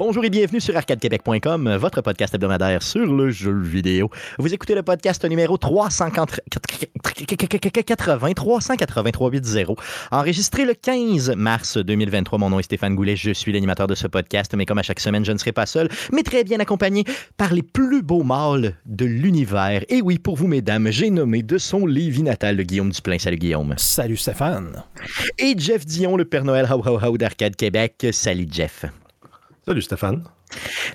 Bonjour et bienvenue sur arcadequebec.com, votre podcast hebdomadaire sur le jeu vidéo. Vous écoutez le podcast numéro 383 383 enregistré le 15 mars 2023. Mon nom est Stéphane Goulet, je suis l'animateur de ce podcast, mais comme à chaque semaine, je ne serai pas seul, mais très bien accompagné par les plus beaux mâles de l'univers. Et oui, pour vous, mesdames, j'ai nommé de son Lévis natal Guillaume Duplain. Salut Guillaume. Salut Stéphane. Et Jeff Dion, le Père Noël d'Arcade Québec. Salut Jeff. Salut Stéphane.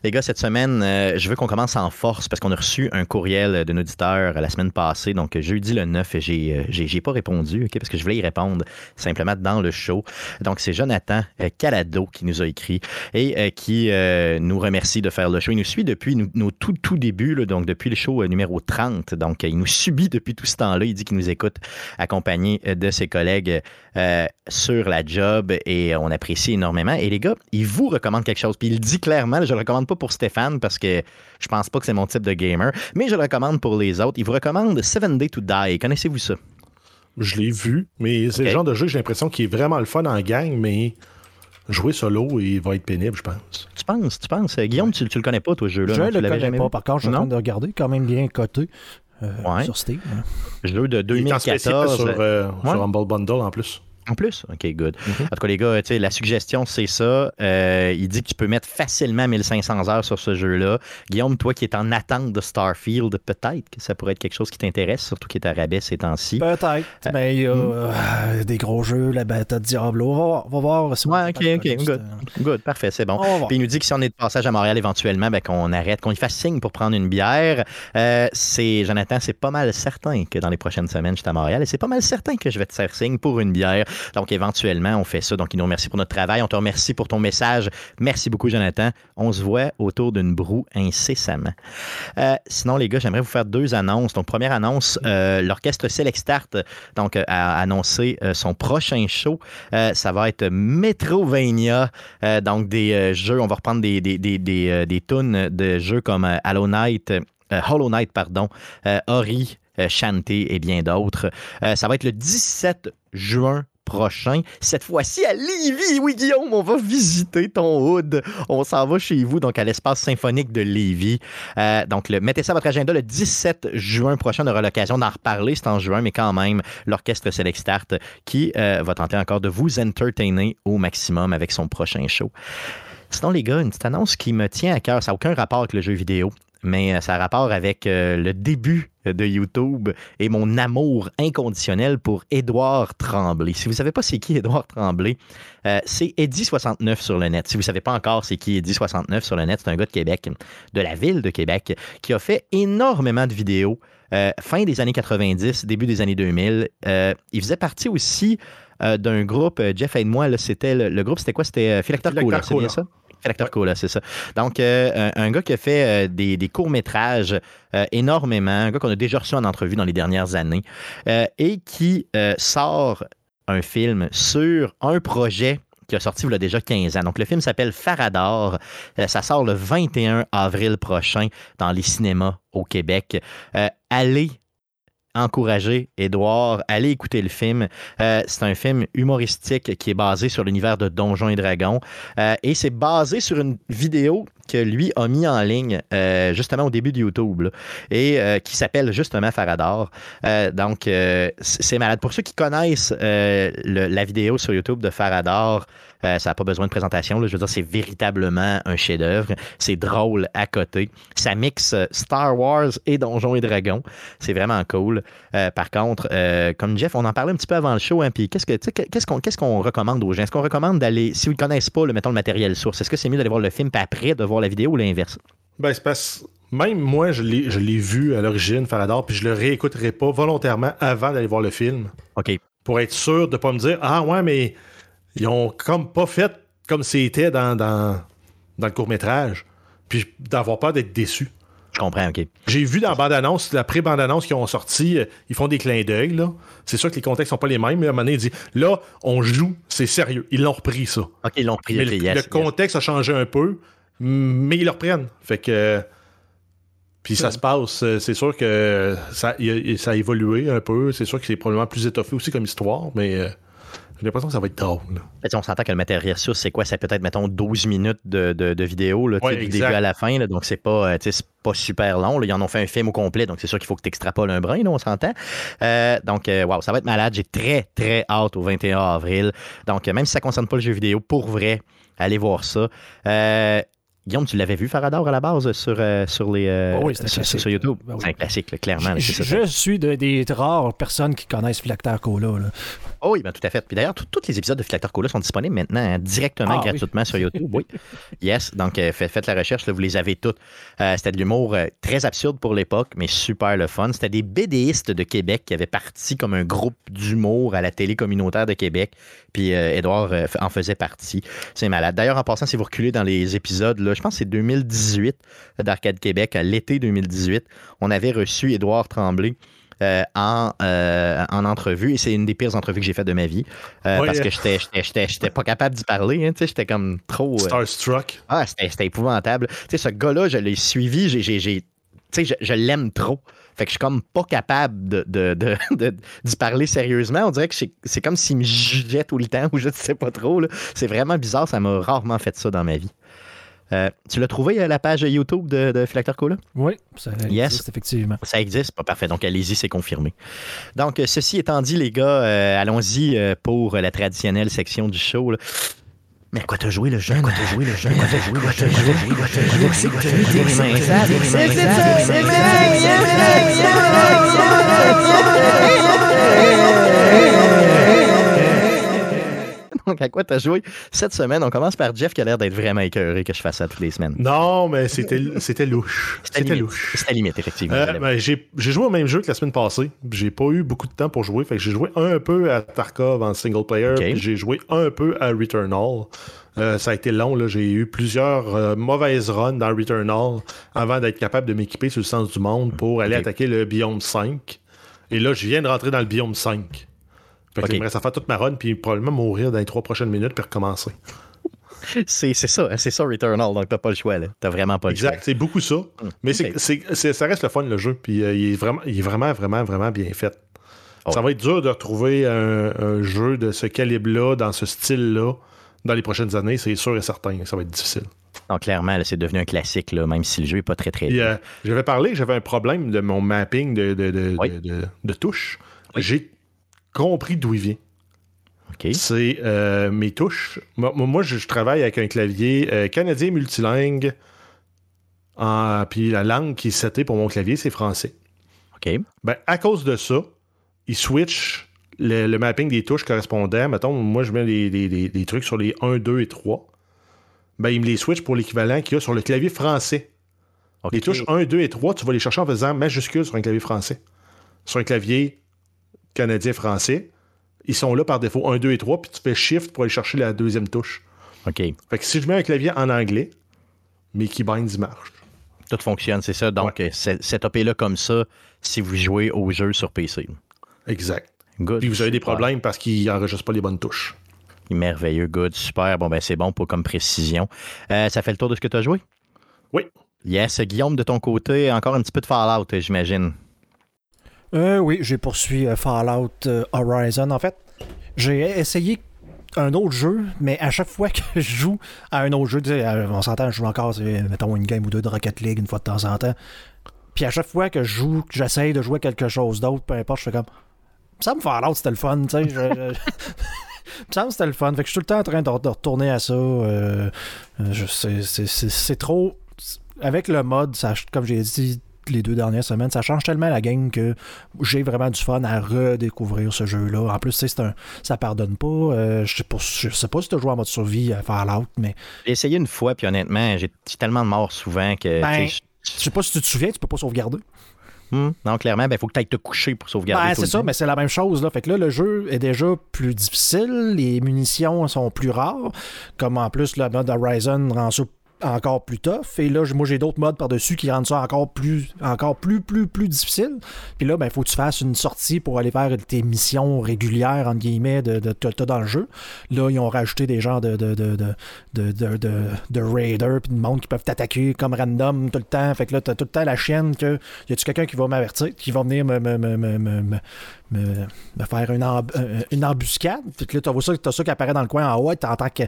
Les gars, cette semaine, euh, je veux qu'on commence en force parce qu'on a reçu un courriel d'un auditeur la semaine passée. Donc, jeudi le 9, j'ai, euh, j'ai, pas répondu parce que je voulais y répondre simplement dans le show. Donc, c'est Jonathan euh, Calado qui nous a écrit et qui nous remercie de faire le show. Il nous suit depuis nos, tout, tout débuts, donc depuis le show numéro 30. Donc, il nous subit depuis tout ce temps-là. Il dit qu'il nous écoute accompagné de ses collègues sur la job et on apprécie énormément. Et les gars, il vous recommande quelque chose. Puis il dit clairement, je le recommande pas pour Stéphane parce que je pense pas que c'est mon type de gamer, mais je le recommande pour les autres. Il vous recommande Seven Day to Die. Connaissez-vous ça? Je l'ai vu, mais c'est le genre de jeu que j'ai l'impression qu'il est vraiment le fun en gang, mais jouer solo, il va être pénible, je pense. Tu penses, tu penses? Guillaume, tu, tu le connais pas, toi, ce jeu-là? Je ne le connais pas. Par contre, je suis en train de regarder, quand même bien coté. Euh, sur Steam. Jeu de 2014. sur, euh, sur Humble Bundle en plus. En plus? OK, good. Mm-hmm. En tout cas, les gars, la suggestion, c'est ça. Euh, il dit que tu peux mettre facilement 1500 heures sur ce jeu-là. Guillaume, toi qui es en attente de Starfield, peut-être que ça pourrait être quelque chose qui t'intéresse, surtout qui est à rabais ces temps-ci. Peut-être. Euh, mais il y a mm. euh, des gros jeux, la bêta de Diablo. On va, on va voir. Si ouais, OK, OK. Good. good. Parfait, c'est bon. Puis il nous dit que si on est de passage à Montréal éventuellement, ben, qu'on arrête, qu'on y fasse signe pour prendre une bière. c'est, Jonathan, c'est pas mal certain que dans les prochaines semaines, je suis à Montréal et c'est pas mal certain que je vais te faire signe pour une bière. Donc, éventuellement, on fait ça. Donc, il nous remercie pour notre travail. On te remercie pour ton message. Merci beaucoup, Jonathan. On se voit autour d'une broue incessamment. Euh, sinon, les gars, j'aimerais vous faire deux annonces. Donc, première annonce, euh, l'orchestre Select Start donc, a annoncé euh, son prochain show. ça va être Metrovania. donc, des jeux, on va reprendre des, des, des, des, des tunes de jeux comme Hollow Knight. Hollow Knight, pardon, Ori, Shanty et bien d'autres. ça va être le 17 juin prochain. Cette fois-ci à Lévis. Oui, Guillaume, on va visiter ton hood. On s'en va chez vous, donc à l'espace symphonique de Lévis. Euh, donc, mettez ça à votre agenda. Le 17 juin prochain, on aura l'occasion d'en reparler. C'est en juin, mais quand même, l'orchestre Select Start qui euh, va tenter encore de vous entertainer au maximum avec son prochain show. Sinon, les gars, une petite annonce qui me tient à cœur. Ça n'a aucun rapport avec le jeu vidéo mais euh, ça a rapport avec euh, le début de YouTube et mon amour inconditionnel pour Édouard Tremblay. Si vous ne savez pas c'est qui Édouard Tremblay, euh, c'est Eddie69 sur le net. Si vous ne savez pas encore c'est qui Eddie69 sur le net, c'est un gars de Québec, de la ville de Québec, qui a fait énormément de vidéos fin des années 90, début des années 2000. il faisait partie aussi d'un groupe, Jeff aide-moi, c'était le, groupe, c'était quoi? C'était Philactor Cola, c'est bien ça? Cool, c'est ça. Donc, euh, un, gars qui a fait euh, des, courts-métrages euh, énormément, un gars qu'on a déjà reçu en entrevue dans les dernières années, et qui sort un film sur un projet qui a sorti il y a déjà 15 ans. Donc, le film s'appelle Farador. ça sort le 21 avril prochain dans les cinémas au Québec. allez encourager Edouard, allez écouter le film. Euh, c'est un film humoristique qui est basé sur l'univers de Donjons et Dragons. Euh, et c'est basé sur une vidéo que lui a mis en ligne euh, justement au début de YouTube et qui s'appelle justement Farador. donc, c'est malade. Pour ceux qui connaissent la vidéo sur YouTube de Farador, euh, ça n'a pas besoin de présentation. Je veux dire, c'est véritablement un chef-d'œuvre. C'est drôle à côté. Ça mixe euh, Star Wars et Donjons et Dragons. C'est vraiment cool. Euh, par contre, comme Jeff, on en parlait un petit peu avant le show. Hein, puis qu'est-ce, que, qu'est-ce, qu'on, qu'est-ce qu'on recommande aux gens? Est-ce qu'on recommande d'aller, si vous ne connaissez pas, le, mettons le matériel source, est-ce que c'est mieux d'aller voir le film puis après de voir la vidéo ou l'inverse? Ben, c'est parce même moi, je l'ai, je l'ai vu à l'origine, Farador, puis je le réécouterai pas volontairement avant d'aller voir le film. OK. Pour être sûr de ne pas me dire Ah ouais, mais ils ont comme pas fait comme c'était dans, dans, le court-métrage. Puis d'avoir peur d'être déçu. Je comprends, OK. J'ai vu dans la bande-annonce, la pré-bande-annonce qu'ils ont sorti, euh, ils font des clins d'œil, là. C'est sûr que les contextes sont pas les mêmes, mais à un moment donné, il dit là, on joue, c'est sérieux. Ils l'ont repris, ça. OK, ils l'ont repris. le, contexte a changé un peu, mais ils le reprennent. Fait que. Puis ça se passe, euh, c'est sûr que ça, ça a évolué un peu. C'est sûr que c'est probablement plus étoffé aussi comme histoire, mais. Euh, J'ai l'impression que ça va être drôle. on s'entend que le matériel source, c'est quoi? C'est peut-être, mettons, 12 minutes de, de, vidéo, là, du début à la fin. donc, c'est pas, euh, pas super long. Ils en ont fait un film au complet, donc c'est sûr qu'il faut que tu extrapoles un brin, on s'entend. Euh, donc, euh, wow, ça va être malade. J'ai très, très hâte au 21 avril. Donc, même si ça ne concerne pas le jeu vidéo, pour vrai, allez voir ça. Guillaume, tu l'avais vu Farador à la base sur, euh, sur, les, euh, oui, sur, YouTube? Ben c'est un classique, clairement. Je, suis des rares personnes qui connaissent Flactor Cola. Oh oui, ben, tout à fait. Puis d'ailleurs, tous les épisodes de Flactor Cola sont disponibles maintenant hein, directement, ah gratuitement sur YouTube. Oui. Yes, donc euh, faites, la recherche, vous les avez toutes. C'était de l'humour très absurde pour l'époque, mais super le fun. C'était des BDistes de Québec qui avaient parti comme un groupe d'humour à la télé communautaire de Québec. Puis Edouard en faisait partie. C'est malade. D'ailleurs, en passant, si vous reculez dans les épisodes, là, je pense que c'est 2018 d'Arcade Québec, à l'été 2018, on avait reçu Édouard Tremblay. Euh, en, euh, en entrevue. Et c'est une des pires entrevues que j'ai faites de ma vie. Euh, parce que j'étais pas capable d'y parler. Hein, j'étais comme trop. Starstruck. Ah, c'était épouvantable. sais ce gars-là, je l'ai suivi. J'ai, je, je l'aime trop. Fait que je suis comme pas capable de, de, d'y parler sérieusement. On dirait que c'est, comme s'il me jugeait tout le temps ou je ne sais pas trop. C'est vraiment bizarre. Ça m'a rarement fait ça dans ma vie. Euh, tu l'as trouvé, euh, la page YouTube de, de Philactor Cola? Oui, ça existe, effectivement. Ça existe, pas parfait. Donc, allez-y, c'est confirmé. Donc, euh, ceci étant dit, les gars, allons-y pour la traditionnelle section du show. Mais à quoi t'as joué le jeu? quoi t'as joué le jeu? quoi t'as joué le jeu? quoi t'as joué le jeu? Donc, à quoi tu as joué cette semaine? On commence par Jeff qui a l'air d'être vraiment écœuré que je fasse ça toutes les semaines. Non, mais c'était, c'était louche. C'était louche. C'était limite, effectivement. Euh, ben, j'ai, joué au même jeu que la semaine passée. J'ai pas eu beaucoup de temps pour jouer. Fait que j'ai joué un peu à Tarkov en single player. J'ai joué un peu à Returnal. Euh, ça a été long. J'ai eu plusieurs euh, mauvaises runs dans Returnal avant d'être capable de m'équiper sur le sens du monde pour aller attaquer le biome 5. Et là, je viens de rentrer dans le biome 5. Fait que okay. ça faire toute ma run, puis probablement mourir dans les trois prochaines minutes, puis recommencer. c'est ça, hein, c'est ça Returnal, donc t'as pas le choix, là. T'as vraiment pas le choix. Exact, c'est beaucoup ça. Hum, Mais c'est, ça reste le fun, le jeu, puis euh, il, est vraiment, il est vraiment, vraiment, vraiment bien fait. Oh. Ça va être dur de retrouver un, jeu de ce calibre-là, dans ce style-là, dans les prochaines années, c'est sûr et certain. Ça va être difficile. Donc, clairement, c'est devenu un classique, là, même si le jeu n'est pas très, très. Euh, j'avais parlé, j'avais un problème de mon mapping de, de, de, de touches. J'ai compris d'où il vient. C'est euh, mes touches. Moi, je, travaille avec un clavier euh, canadien multilingue. Puis la langue qui est setée pour mon clavier, c'est français. OK. Ben, à cause de ça, il switch le, mapping des touches correspondant. Mettons, moi, je mets des, trucs sur les 1, 2 et 3. Ben, il me les switch pour l'équivalent qu'il y a sur le clavier français. Les touches 1, 2 et 3, tu vas les chercher en faisant majuscule sur un clavier français. Sur un clavier canadien-français, ils sont là par défaut 1, 2 et 3, puis tu fais shift pour aller chercher la deuxième touche. OK. Fait que si je mets un clavier en anglais, mes keybinds marchent. Tout fonctionne, c'est ça. Donc, ouais. setupé-là comme ça si vous jouez au jeu sur PC. Exact. Good. Puis vous avez des problèmes parce qu'il n'enregistre pas les bonnes touches. Merveilleux, good, super. Bon, ben c'est bon pour comme précision. Euh, ça fait le tour de ce que tu as joué? Oui. Yes, Guillaume, de ton côté, encore un petit peu de Fallout, j'imagine. Euh, oui, j'ai poursuivi euh, Fallout euh, Horizon. En fait, j'ai essayé un autre jeu, mais à chaque fois que je joue à un autre jeu, on s'entend, je joue encore, mettons, une game ou deux de Rocket League une fois de temps en temps. Puis à chaque fois que je joue, que j'essaye de jouer quelque chose d'autre, peu importe, je fais comme. Ça me Fallout, c'était le fun, tu sais. Je, me c'était le fun. Fait que je suis tout le temps en train de, retourner à ça. Euh, c'est trop. Avec le mode, ça, comme j'ai dit les deux dernières semaines. Ça change tellement la game que j'ai vraiment du fun à redécouvrir ce jeu-là. En plus, c'est un, ça pardonne pas. Euh, je, sais pas sais pas si tu as joué en mode survie à Fallout, mais. J'ai essayé une fois, puis honnêtement, j'ai tellement de morts souvent que. Ben, je sais pas si tu te souviens, tu peux pas sauvegarder. Hmm. non, clairement, il ben, faut que tu ailles te coucher pour sauvegarder. Ben, c'est ça, mais c'est la même chose. Là. Fait que là, le jeu est déjà plus difficile, les munitions sont plus rares. Comme en plus, le mode Horizon rend ça encore plus tough. Et là, moi, j'ai d'autres modes par-dessus qui rendent ça encore plus, encore plus, plus, plus difficile. Puis là, ben, il faut que tu fasses une sortie pour aller faire tes missions régulières, entre guillemets, de, de, dans le jeu. Là, ils ont rajouté des genres de, de, de, de, de, de raiders, puis de monde qui peuvent t'attaquer comme random tout le temps. Fait que là, t'as tout le temps la chienne que y a-tu quelqu'un qui va m'avertir, qui va venir me, faire une, euh, une embuscade. Puis là, tu vois ça, as ça qui apparaît dans le coin en haut, tu entends, que,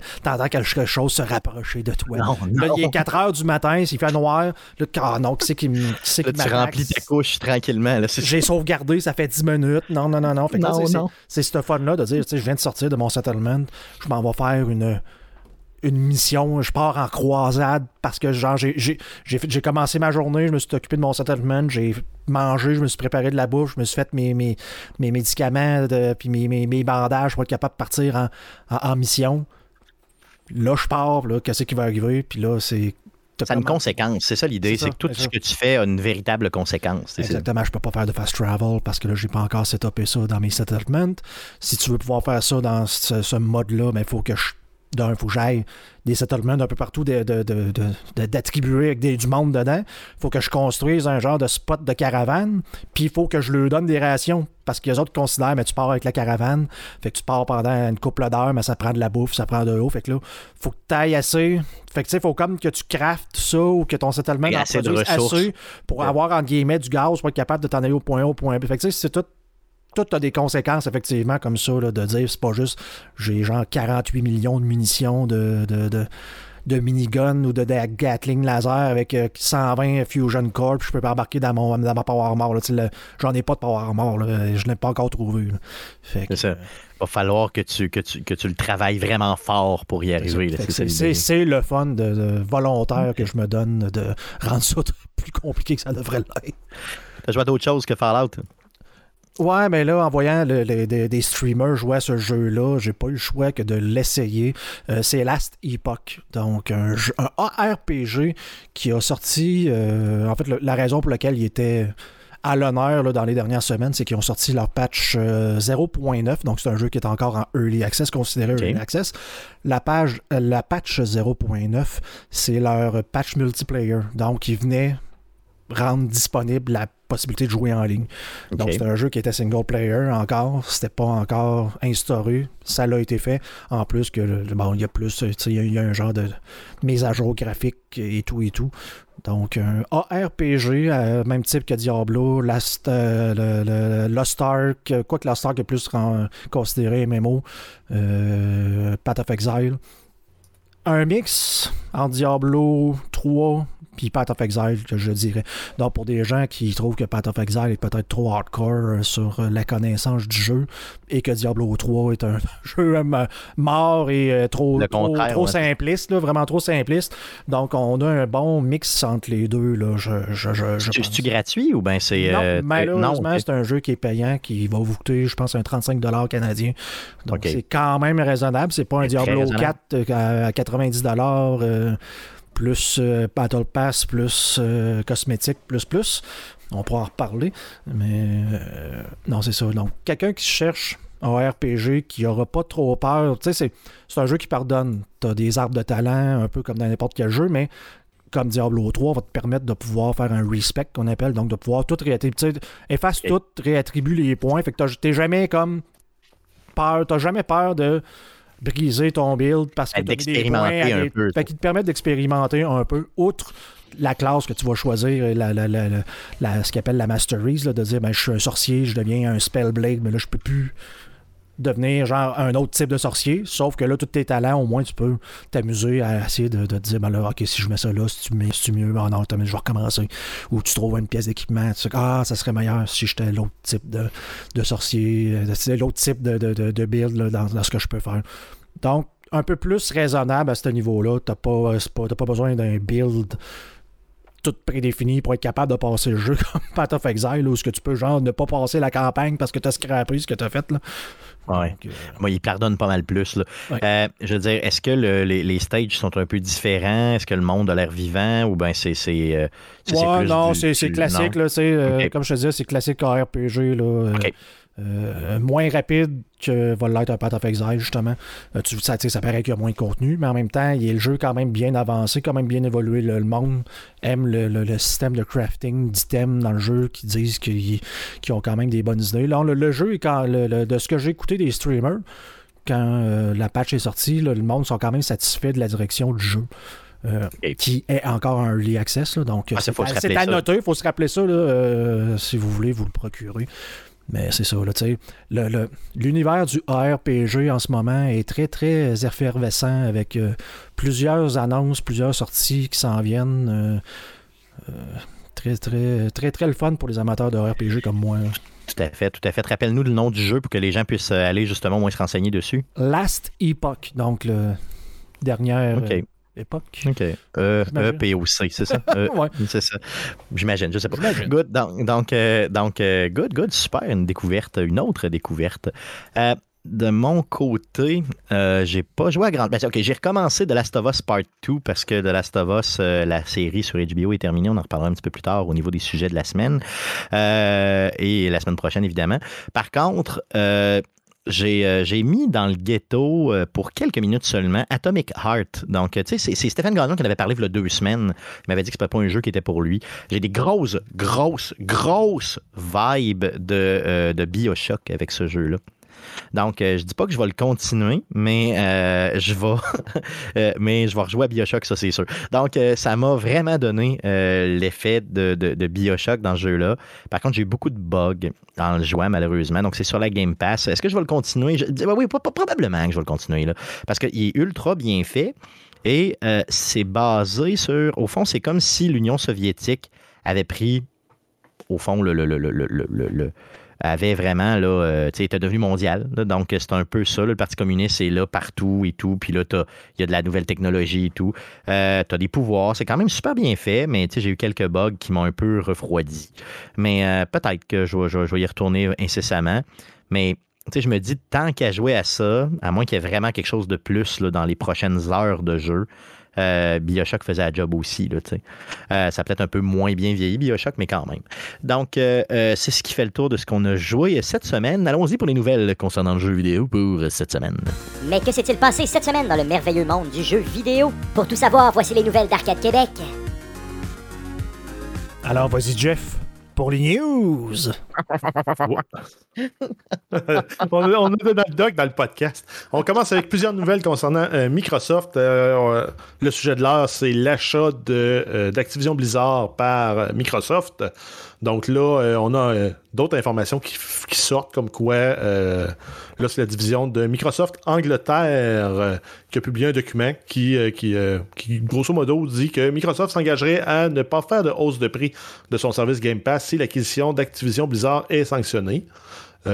quelque chose se rapprocher de toi. Non, là, il est 4 heures du matin, s'il fait noir. Là, ah non, qui c'est qui, qui Tu remplis ta couche tranquillement. J'ai sauvegardé, ça fait 10 minutes. Non, non, non, non. C'est ce fun-là de dire, tu sais, je viens de sortir de mon settlement, je m'en vais faire une une mission, je pars en croisade parce que genre j'ai commencé ma journée, je me suis occupé de mon settlement, j'ai mangé, je me suis préparé de la bouffe, je me suis fait mes, mes, mes médicaments, puis mes, mes, bandages pour être capable de partir en, mission. Là, je pars, qu'est-ce qui va arriver, puis là, c'est ça a une conséquence, c'est ça l'idée, c'est que tout ce que tu fais a une véritable conséquence. Exactement, je peux pas faire de fast travel parce que là, j'ai pas encore setupé ça dans mes settlements. Si tu veux pouvoir faire ça dans ce, mode-là, il ben, faut que je d'un, il faut que j'aille des settlements d'un peu partout d'attribuer avec du monde dedans. Il faut que je construise un genre de spot de caravane, puis il faut que je leur donne des rations, parce que les autres considèrent, mais tu pars avec la caravane, fait que tu pars pendant une couple d'heures, mais ça prend de la bouffe, ça prend de l'eau, fait que là, faut que tu ailles assez. Fait que tu sais, faut comme que tu craftes ça ou que ton settlement en assez, assez pour avoir, entre guillemets, du gaz pour être capable de t'en aller au point A, au point B. Fait que tu sais, c'est tout tout a des conséquences, effectivement, comme ça, de dire c'est pas juste j'ai genre 48 millions de munitions de, de, de, de minigun ou de, Gatling laser avec 120 euh, Fusion Corp, je peux pas embarquer dans, mon, dans ma Power Armor. J'en ai pas de Power Armor, je ne l'ai pas encore trouvé. Ça. Il va falloir que tu, que, tu, que tu le travailles vraiment fort pour y arriver. C'est le fun de, volontaire que je me donne de rendre ça plus compliqué que ça devrait l'être. T'as joué à d'autres choses que Fallout? Ouais, mais là, en voyant des streamers jouer à ce jeu-là, j'ai pas eu le choix que de l'essayer. Euh, c'est Last Epoch, donc un, un, ARPG qui a sorti. Euh, en fait, la raison pour laquelle il était à l'honneur dans les dernières semaines, c'est qu'ils ont sorti leur patch 0.9. Euh, donc, c'est un jeu qui est encore en early access, considéré early access. La, page, la patch 0.9, c'est leur patch multiplayer. Donc, il venait rendre disponible la possibilité de jouer en ligne. Donc, c'est un jeu qui était single player encore. C'était pas encore instauré. Ça l'a été fait. En plus que, bon, il y a plus, il y, a un genre de mise à jour graphique et tout et tout. Donc, un ARPG, euh, même type que Diablo, Last, euh, Lost Ark, quoi que Lost Ark est plus considéré MMO, euh, Path of Exile. Un mix en Diablo 3 puis Path of Exile, que je dirais. Donc, pour des gens qui trouvent que Path of Exile est peut-être trop hardcore euh, sur euh, la connaissance du jeu et que Diablo 3 est un jeu euh, mort et trop, trop, simpliste, vraiment trop simpliste. Donc, on a un bon mix entre les deux. Là, je, je, je, C'est gratuit ou bien c'est. Non, malheureusement, c'est un jeu qui est payant, qui va vous coûter, je pense, un 35 canadien. Donc, c'est quand même raisonnable. C'est pas un Diablo 4 à 90 plus euh, Battle Pass, plus euh, cosmétique, plus plus. On pourra en reparler. Mais euh, non, c'est ça. Donc, quelqu'un qui cherche un RPG qui aura pas trop peur. Tu sais, c'est un jeu qui pardonne. Tu as des arbres de talent, un peu comme dans n'importe quel jeu, mais comme Diablo 3 va te permettre de pouvoir faire un respect qu'on appelle, donc de pouvoir tout réattribuer. Efface tout, réattribue les points. Fait que t'es jamais comme peur, t'as jamais peur de briser ton build parce que d'expérimenter un peu. Fait qu'il te permet d'expérimenter un peu, outre la classe que tu vas choisir, la, la, la, ce qu'on appelle la Masteries, de dire ben, je suis un sorcier, je deviens un Spellblade, mais là je peux plus devenir genre un autre type de sorcier, sauf que là, tous tes talents, au moins, tu peux t'amuser à essayer de, te dire, ben là, ok, si je mets ça là, si tu mets, si tu mieux, ben non, je vais recommencer. Ou tu trouves une pièce d'équipement, tu sais, ah, ça serait meilleur si j'étais l'autre type de, de sorcier, l'autre type de, de, de build dans, dans, ce que je peux faire. Donc, un peu plus raisonnable à ce niveau-là. Tu n'as pas, pas, pas besoin d'un build tout prédéfini pour être capable de passer le jeu comme Path of Exile, où ce que tu peux genre ne pas passer la campagne parce que tu as scrappé ce que tu as fait. Là. Ouais. Euh, Moi, il pardonne pas mal plus. Là. Euh, je veux dire, est-ce que les, les, stages sont un peu différents? Est-ce que le monde a l'air vivant ou bien c'est. c'est, euh, ouais, non, c'est, classique. Là, Comme je te disais, c'est classique RPG. Là, euh, moins rapide que va l'être un Path of Exile, justement. Euh, tu, ça, ça paraît qu'il y a moins de contenu, mais en même temps, il y a le jeu quand même bien avancé, quand même bien évolué. Le, monde aime le, système de crafting d'items dans le jeu qui disent qu'ils ont quand même des bonnes idées. Là, le, jeu, est quand, de ce que j'ai écouté des streamers, quand euh, la patch est sortie, le monde sont quand même satisfaits de la direction du jeu. qui est encore un early access. donc, ah, c'est à noter, il faut se rappeler ça si vous voulez vous le procurer. Mais c'est ça, là, tu sais. L'univers du ARPG en ce moment est très, très effervescent avec euh, plusieurs annonces, plusieurs sorties qui s'en viennent. Euh, très, très, très, très le fun pour les amateurs de RPG comme moi. Tout à fait, tout à fait. Rappelle-nous le nom du jeu pour que les gens puissent aller justement moins se renseigner dessus. Last Epoch, donc le dernier époque. OK. E, e P, O, C, c'est ça? E, C'est ça. J'imagine, je sais pas. Good. Donc, donc, euh, donc euh, good, good. Super. Une découverte, une autre découverte. Euh, de mon côté, euh, j'ai pas joué à grande. Ben, ok, j'ai recommencé The Last of Us Part 2 parce que The Last of Us, la série sur HBO est terminée. On en reparlera un petit peu plus tard au niveau des sujets de la semaine. et la semaine prochaine, évidemment. Par contre, euh, j'ai mis dans le ghetto euh, pour quelques minutes seulement Atomic Heart. Donc, tu sais, c'est Stéphane Gagnon qui en avait parlé il y a deux semaines. Il m'avait dit que c'était pas un jeu qui était pour lui. J'ai des grosses, grosses, grosses vibes de, euh, de Bioshock avec ce jeu-là. Donc, euh, je dis pas que je vais le continuer, mais euh, je vais euh, mais je vais rejouer à Bioshock, ça c'est sûr. Donc, ça m'a vraiment donné l'effet de, Bioshock dans ce jeu-là. Par contre, j'ai eu beaucoup de bugs en le jouant, malheureusement. Donc, c'est sur la Game Pass. Est-ce que je vais le continuer? Je, oui, probablement que je vais le continuer, là, parce qu'il est ultra bien fait. Et c'est basé sur. Au fond, c'est comme si l'Union soviétique avait pris, au fond, le avait vraiment, là, euh, tu sais, était devenu mondial. donc, c'est un peu ça. le Parti communiste est là partout et tout. Puis là, il y a de la nouvelle technologie et tout. Euh, tu as des pouvoirs. C'est quand même super bien fait, mais tu sais, j'ai eu quelques bugs qui m'ont un peu refroidi. Mais euh, peut-être que je, je, vais y retourner incessamment. Mais tu sais, je me dis, tant qu'à jouer à ça, à moins qu'il y ait vraiment quelque chose de plus là, dans les prochaines heures de jeu, euh, Bioshock faisait la job aussi. Là, euh, ça peut-être un peu moins bien vieilli, Bioshock, mais quand même. Donc, euh, c'est ce qui fait le tour de ce qu'on a joué cette semaine. Allons-y pour les nouvelles concernant le jeu vidéo pour cette semaine. Mais que s'est-il passé cette semaine dans le merveilleux monde du jeu vidéo? Pour tout savoir, voici les nouvelles d'Arcade Québec. Alors, vas-y, Jeff pour les news. on, a, notre doc dans le podcast. On commence avec plusieurs nouvelles concernant euh, Microsoft. Euh, le sujet de l'heure, c'est l'achat euh, d'Activision Blizzard par Microsoft. Donc là, euh, on a euh, d'autres informations qui, sortent, comme quoi, euh, là, c'est la division de Microsoft Angleterre qui a publié un document qui, qui, qui, grosso modo, dit que Microsoft s'engagerait à ne pas faire de hausse de prix de son service Game Pass si l'acquisition d'Activision Blizzard est sanctionnée.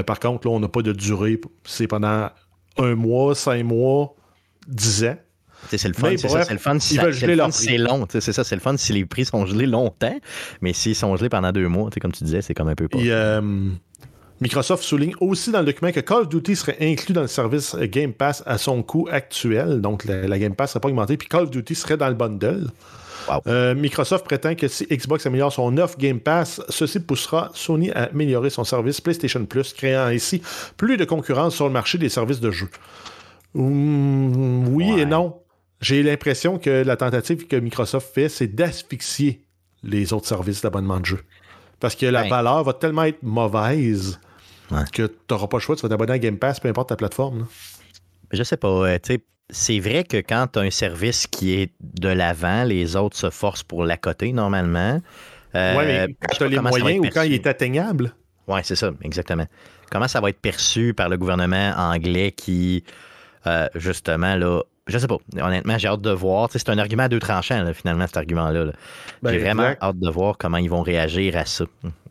par contre, là, on n'a pas de durée. C'est pendant un mois, cinq mois, dix ans. C'est le fun, c'est ça, c'est le fun si c'est long. C'est ça, c'est le fun si les prix sont gelés longtemps, mais s'ils sont gelés pendant deux mois, comme tu disais, c'est comme un peu pas. Euh, Microsoft souligne aussi dans le document que Call of Duty serait inclus dans le service Game Pass à son coût actuel, donc la, Game Pass ne serait pas augmentée, puis Call of Duty serait dans le bundle. Euh, Microsoft prétend que si Xbox améliore son offre Game Pass, ceci poussera Sony à améliorer son service PlayStation Plus, créant ainsi plus de concurrence sur le marché des services de jeu. oui et non. J'ai l'impression que la tentative que Microsoft fait, c'est d'asphyxier les autres services d'abonnement de jeu. Parce que la valeur va tellement être mauvaise que tu n'auras pas le choix, tu vas t'abonner à Game Pass, peu importe ta plateforme. Je sais pas. Euh, c'est vrai que quand tu as un service qui est de l'avant, les autres se forcent pour l'accoter normalement. Euh, oui, mais quand tu as les moyens ou quand il est atteignable. Oui, c'est ça, exactement. Comment ça va être perçu par le gouvernement anglais qui, euh, justement, là, je sais pas. Honnêtement, j'ai hâte de voir. c'est un argument à deux tranchants, finalement, cet argument-là. Ben, j'ai vraiment hâte de voir comment ils vont réagir à ça.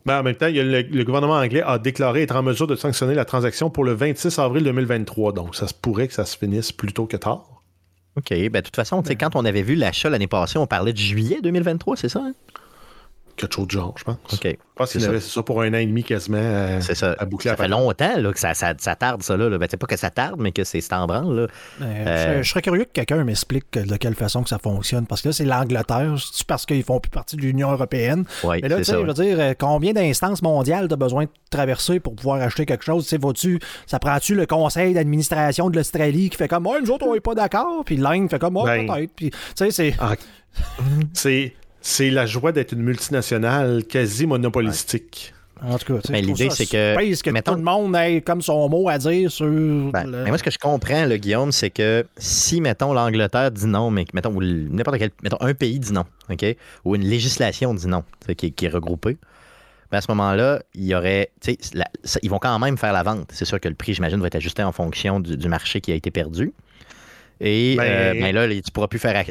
Ben, en même temps, le, gouvernement anglais a déclaré être en mesure de sanctionner la transaction pour le 26 avril 2023. Donc, ça se pourrait que ça se finisse plus tôt que tard. OK. Ben, de toute façon, ben. quand on avait vu l'achat l'année passée, on parlait de juillet 2023, c'est ça? Hein? Quelque chose de genre, je pense. OK. Je pense qu'il avait ça pour un an et demi quasiment à, ça. à boucler. Ça fait longtemps là, que ça, ça, tarde, ça. Là. Ben, c'est pas que ça tarde, mais que c'est en branle. Là. Ben, euh, je, serais curieux que quelqu'un m'explique de quelle façon que ça fonctionne. Parce que là, c'est l'Angleterre. C'est parce qu'ils font plus partie de l'Union européenne? Oui, mais là, tu sais, je veux dire, euh, combien d'instances mondiales tu as besoin de traverser pour pouvoir acheter quelque chose? tu ça prend-tu le conseil d'administration de l'Australie qui fait comme, moi, nous autres, on n'est pas d'accord? Puis l'Inde fait comme, moi, ben, peut-être. Puis, tu sais, c'est. Ah, c'est c'est la joie d'être une multinationale quasi monopolistique. En tout cas, ben, l'idée, c'est que. que mettons, tout le monde ait comme son mot à dire sur. Ben, mais moi, ce que je comprends, le Guillaume, c'est que si, mettons, l'Angleterre dit non, mais mettons, n'importe quel. Mettons, un pays dit non, OK? Ou une législation dit non, qui, qui est regroupée ben, à ce moment-là, il y aurait. ils vont quand même faire la vente. C'est sûr que le prix, j'imagine, va être ajusté en fonction du, marché qui a été perdu. Et ben, euh, ben là, tu pourras plus faire.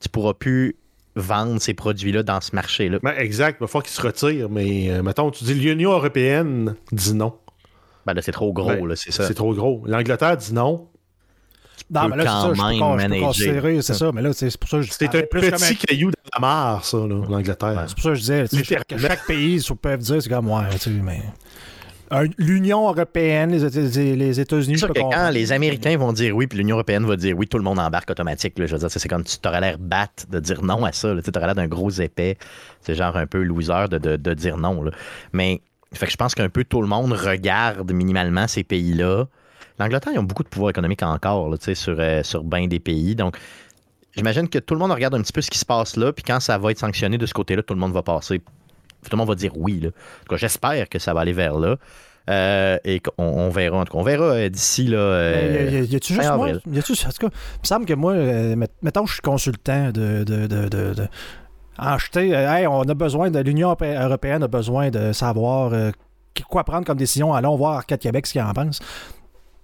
Tu pourras plus vendre ces produits-là dans ce marché-là. Ben, exact. Il va falloir qu'ils se retirent. Mais euh, mettons, tu dis l'Union européenne dit non. Ben là, c'est trop gros, ben, là, c'est ça. C'est trop gros. L'Angleterre dit non. Non, mais là, c'est ça, je peux c'est ça, mais là, c'est pour ça que je C'est un petit caillou dans la mare, ça, l'Angleterre. c'est pour ça que je disais, chaque, chaque pays peut dire, c'est comme, ouais, tu sais, mais... L'Union européenne, les, États-Unis. C'est quand les Américains vont dire oui, puis l'Union européenne va dire oui, tout le monde embarque automatique. je veux dire, c'est comme tu t'aurais l'air batte de dire non à ça. Tu aurais l'air d'un gros épais. C'est genre un peu loser de, de, dire non. Mais fait que je pense qu'un peu tout le monde regarde minimalement ces pays-là. L'Angleterre, ils ont beaucoup de pouvoir économique encore là, sur, euh, sur bien des pays. Donc, j'imagine que tout le monde regarde un petit peu ce qui se passe là, puis quand ça va être sanctionné de ce côté-là, tout le monde va passer. Tout le monde va dire oui. Là. En tout cas, j'espère que ça va aller vers là. Euh, et qu'on on verra. En tout cas, on verra euh, d'ici là. y, a-tu juste moi? Y a-tu, en tout cas, il me semble que moi, mettons je suis consultant de, de, de, de, de acheter. hey, on a besoin de l'Union européenne a besoin de savoir quoi prendre comme décision. Allons voir Arcade Québec ce qu'il en pense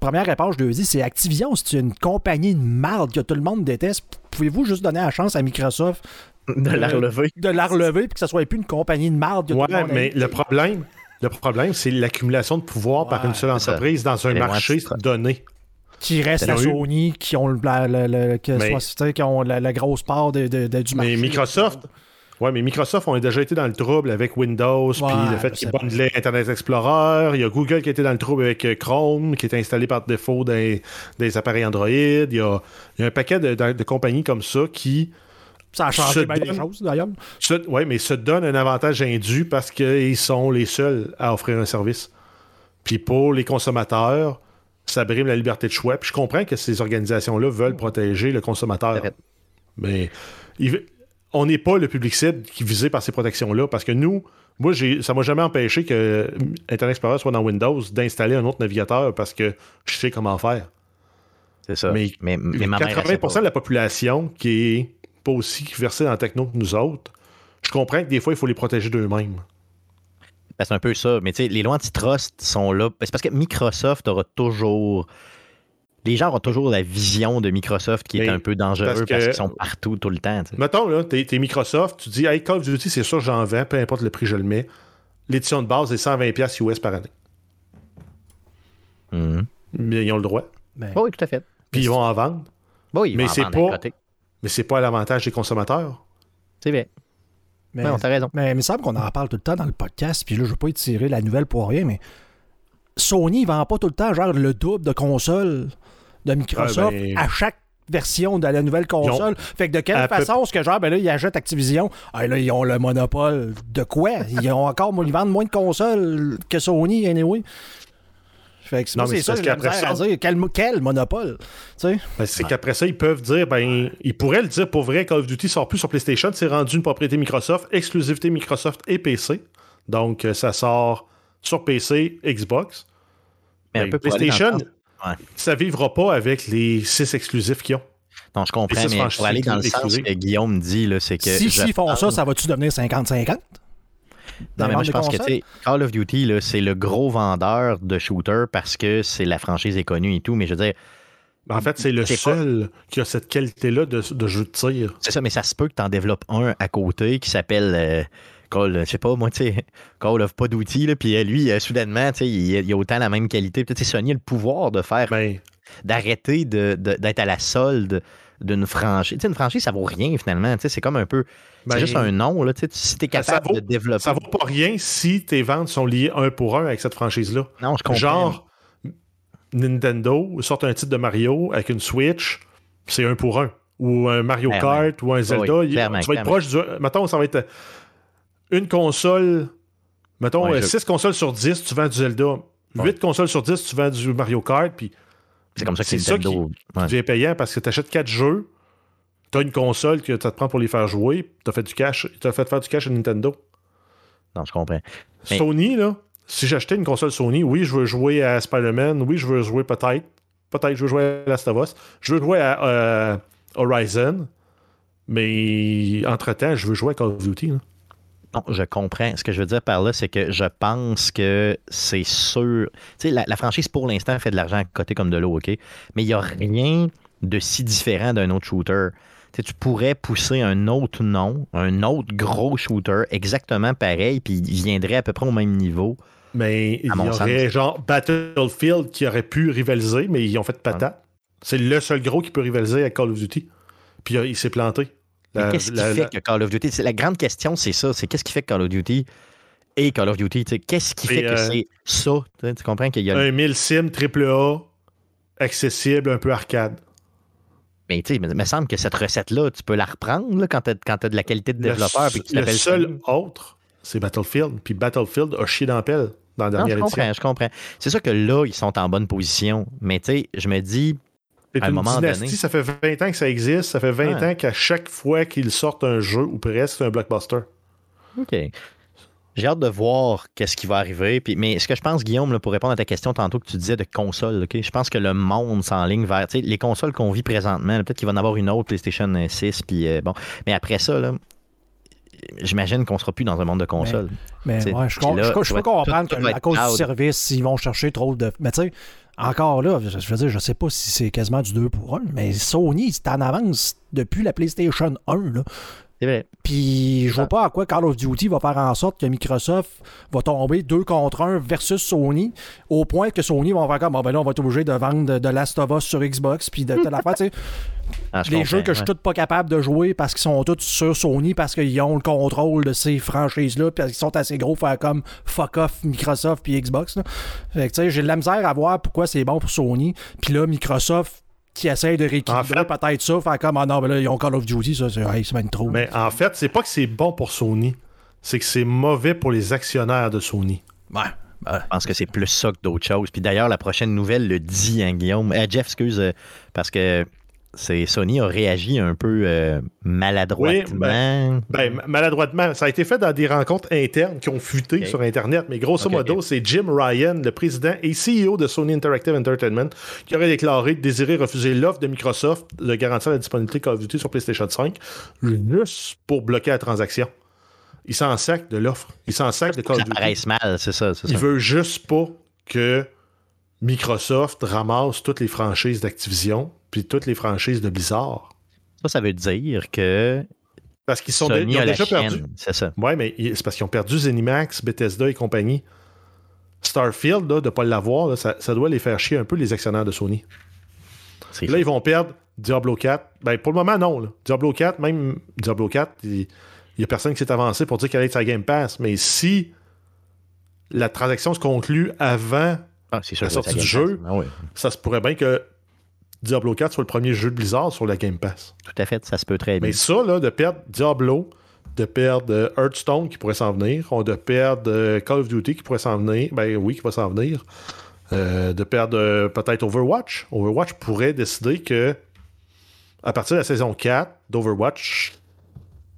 première réponse, je lui dis, c'est Activision, c'est une compagnie de marde que tout le monde déteste. Pouvez-vous juste donner la chance à Microsoft de, la relever? De la relever, puis que ça soit plus une compagnie de marde. Ouais, mais le problème, le problème, c'est l'accumulation de pouvoir par une seule entreprise dans un marché donné. Qui reste à Sony, qui ont, la, qui ont la, grosse part de, de, du marché. Mais Microsoft, oui, mais Microsoft ont déjà été dans le trouble avec Windows, puis le fait qu'ils bundlaient Internet Explorer. Il y a Google qui a été dans le trouble avec euh, Chrome, qui est installé par défaut dans des appareils Android. Il y, a, un paquet de, compagnies comme ça qui. Ça a changé bien des choses, d'ailleurs. Oui, mais se donnent un avantage indu parce qu'ils sont les seuls à offrir un service. Puis pour les consommateurs, ça brime la liberté de choix. Puis je comprends que ces organisations-là veulent protéger le consommateur. Mais on n'est pas le public cible qui est visé par ces protections-là parce que nous, moi, ça m'a jamais empêché que Internet Explorer soit dans Windows d'installer un autre navigateur parce que je sais comment faire. C'est ça. Mais, mais, 80% de la population qui est pas aussi versée dans la techno que nous autres, je comprends que des fois, il faut les protéger d'eux-mêmes. Ben, c'est un peu ça. Mais tu sais, les lois antitrust sont là. C'est parce que Microsoft aura toujours les gens ont toujours la vision de Microsoft qui est un peu dangereux parce, qu'ils sont partout tout le temps. Mettons, là, t'es, Microsoft, tu dis, hey, Call of Duty, c'est sûr, j'en vends, peu importe le prix, je le mets. L'édition de base est 120$ US par année. Mhm. Mais ils ont le droit. Ben, oui, tout à fait. Puis ils vont en vendre. Oui, mais c'est pas. Mais c'est pas à l'avantage des consommateurs. C'est vrai. Mais, non, t'as raison. Mais il me semble qu'on en parle tout le temps dans le podcast, puis là, je veux pas étirer la nouvelle pour rien, mais Sony ne vend pas tout le temps genre le double de consoles de Microsoft ben, à chaque version de la nouvelle console. fait que de quelle façon est-ce que genre ben là ils achètent Activision, ah, là ils ont le monopole de quoi? Ils ont encore ils vendent moins de consoles que Sony anyway. Fait que c'est ça, qu'après ça, dire. Quel, quel monopole? Ben, c'est qu'après ça, ils peuvent dire, ben, ils pourraient le dire pour vrai, Call of Duty sort plus sur PlayStation, c'est rendu une propriété Microsoft, exclusivité Microsoft et PC. Donc, euh, ça sort sur PC, Xbox. Mais ben, PlayStation, ça ne vivra pas avec les six exclusifs qu'ils ont. Non, je comprends, mais pour aller dans le sens que Guillaume dit, c'est que. Si ils font ça, ça va-tu devenir 50-50? Non, mais moi, je pense que Call of Duty, c'est le gros vendeur de shooter parce que c'est la franchise est connue et tout, mais je veux dire. Ben, en fait, c'est le seul qui a cette qualité-là de, jeu de tir. C'est ça, mais ça se peut que tu en développes un à côté qui s'appelle. Euh, Call, je sais pas, moi, tu sais, Call of pas d'outils, puis euh, lui, euh, soudainement, tu sais, il, a autant la même qualité. Peut-être Sony a le pouvoir de faire, ben. d'arrêter d'être à la solde d'une franchise. Tu sais, une franchise, ça vaut rien, finalement. Tu c'est comme un peu, c'est ben, juste un nom, là, tu si t'es capable de développer. Ça vaut pas rien si tes ventes sont liées un pour un avec cette franchise-là. Non, je comprends. Genre, Nintendo sort un titre de Mario avec une Switch, c'est un pour un. Ou un Mario Kart, ou un Zelda. tu vas être proche du. Mettons, ça va être une console, mettons 6 euh, consoles sur 10, tu vends du Zelda. 8 consoles sur 10, tu vends du Mario Kart. Puis c'est comme ça que c'est ça qui, devient payant parce que tu achètes 4 jeux, tu as une console que ça te prend pour les faire jouer, tu as fait du cash, tu as fait faire du cash à Nintendo. Non, je comprends. Sony, là, si j'achetais une console Sony, oui, je veux jouer à Spider-Man, oui, je veux jouer peut-être, peut-être je veux jouer à Last of Us, je veux jouer à euh, Horizon, mais entre-temps, je veux jouer à Call of Duty. Là. Non, je comprends. Ce que je veux dire par là, c'est que je pense que c'est sûr. Tu sais, la, franchise pour l'instant fait de l'argent à côté comme de l'eau, OK? Mais il n'y a rien de si différent d'un autre shooter. Tu, tu pourrais pousser un autre nom, un autre gros shooter, exactement pareil, puis il viendrait à peu près au même niveau. Mais il y aurait genre Battlefield qui aurait pu rivaliser, mais ils ont fait patate. C'est le seul gros qui peut rivaliser avec Call of Duty. Puis il s'est planté. Qu'est-ce qui fait que Call of Duty La grande question, c'est ça. C'est qu'est-ce qui fait que Call of Duty et Call of Duty Qu'est-ce qui fait que euh, c'est ça Tu comprends qu'il y a. Un 1000 sim AAA, accessible, un peu arcade. Mais tu sais, il me semble que cette recette-là, tu peux la reprendre quand tu as, de la qualité de développeur. Le, le seul autre, c'est Battlefield. Puis Battlefield a chié dans la pelle dans la dernière non, je comprends, je comprends. C'est sûr que là, ils sont en bonne position. Mais tu sais, je me dis, à un moment donné... Ça fait 20 ans que ça existe. Ça fait 20 ans qu'à chaque fois qu'ils sortent un jeu, ou presque, c'est un blockbuster. OK. J'ai hâte de voir qu'est-ce qui va arriver. Puis, mais ce que je pense, Guillaume, pour répondre à ta question tantôt que tu disais de console, ok, je pense que le monde s'enligne vers les consoles qu'on vit présentement. Peut-être qu'il va en avoir une autre PlayStation 6. Puis, euh, bon. Mais après ça, là, j'imagine qu'on ne sera plus dans un monde de consoles. Mais, ouais, je, je, peux comprendre qu'à cause du service, ils vont chercher trop de. Mais tu sais, encore là, je veux dire, je sais pas si c'est quasiment du 2 pour 1, mais Sony, c'est en avance depuis la PlayStation 1. Là. C'est vrai. Puis je vois pas à quoi Call of Duty va faire en sorte que Microsoft va tomber 2 contre 1 versus Sony, au point que Sony va faire comme bon ben là on va être obligé de vendre de, Last of Us sur Xbox puis de, de la faire, tu sais. Ah, les jeux que je suis tout pas capable de jouer parce qu'ils sont tous sur Sony parce qu'ils ont le contrôle de ces franchises-là puis qu'ils sont assez gros pour faire comme fuck off Microsoft puis Xbox. Fait que tu sais, j'ai de la misère à voir pourquoi c'est bon pour Sony. Puis là, Microsoft qui essaye de rééquilibrer peut-être ça, faire comme, ah non, mais là, ils ont Call of Duty, ça, c'est hey, même trop. Mais en fait, c'est pas que c'est bon pour Sony, c'est que c'est mauvais pour les actionnaires de Sony. Ouais. Je pense que c'est plus ça que d'autres choses. Puis d'ailleurs, la prochaine nouvelle le dit, hein, Guillaume. Euh, Jeff, excuse, euh, parce que Sony a réagi un peu euh, maladroitement. Ben, ben, maladroitement. Ça a été fait dans des rencontres internes qui ont fuité sur Internet, mais grosso modo, c'est Jim Ryan, le président et CEO de Sony Interactive Entertainment, qui aurait déclaré désirer refuser l'offre de Microsoft de garantir la disponibilité Call of Duty sur PlayStation 5 juste pour bloquer la transaction. Il s'en sac de l'offre. Il s'en sac de Call of Duty. mal, c'est ça, Il veut juste pas que Microsoft ramasse toutes les franchises d'Activision puis toutes les franchises de Blizzard. Ça, ça veut dire que. Parce qu'ils sont déjà perdus. C'est ça. Oui, mais c'est parce qu'ils ont perdu Zenimax, Bethesda et compagnie. Starfield, de ne pas l'avoir, ça, doit les faire chier un peu, les actionnaires de Sony. Là, ils vont perdre Diablo 4. Ben, pour le moment, non. Diablo 4, même Diablo 4, il n'y a personne qui s'est avancé pour dire qu'elle est sa Game Pass. Mais si la transaction se conclut avant ah, la sortie du jeu, ah ça se pourrait bien que Diablo 4 soit le premier jeu de Blizzard sur la Game Pass. Tout à fait, ça se peut très bien. Mais ça, là, de perdre Diablo, de perdre euh, Hearthstone qui pourrait s'en venir, de perdre euh, Call of Duty qui pourrait s'en venir, ben oui, qui va s'en venir, euh, de perdre peut-être Overwatch. Overwatch pourrait décider que à partir de la saison 4 d'Overwatch,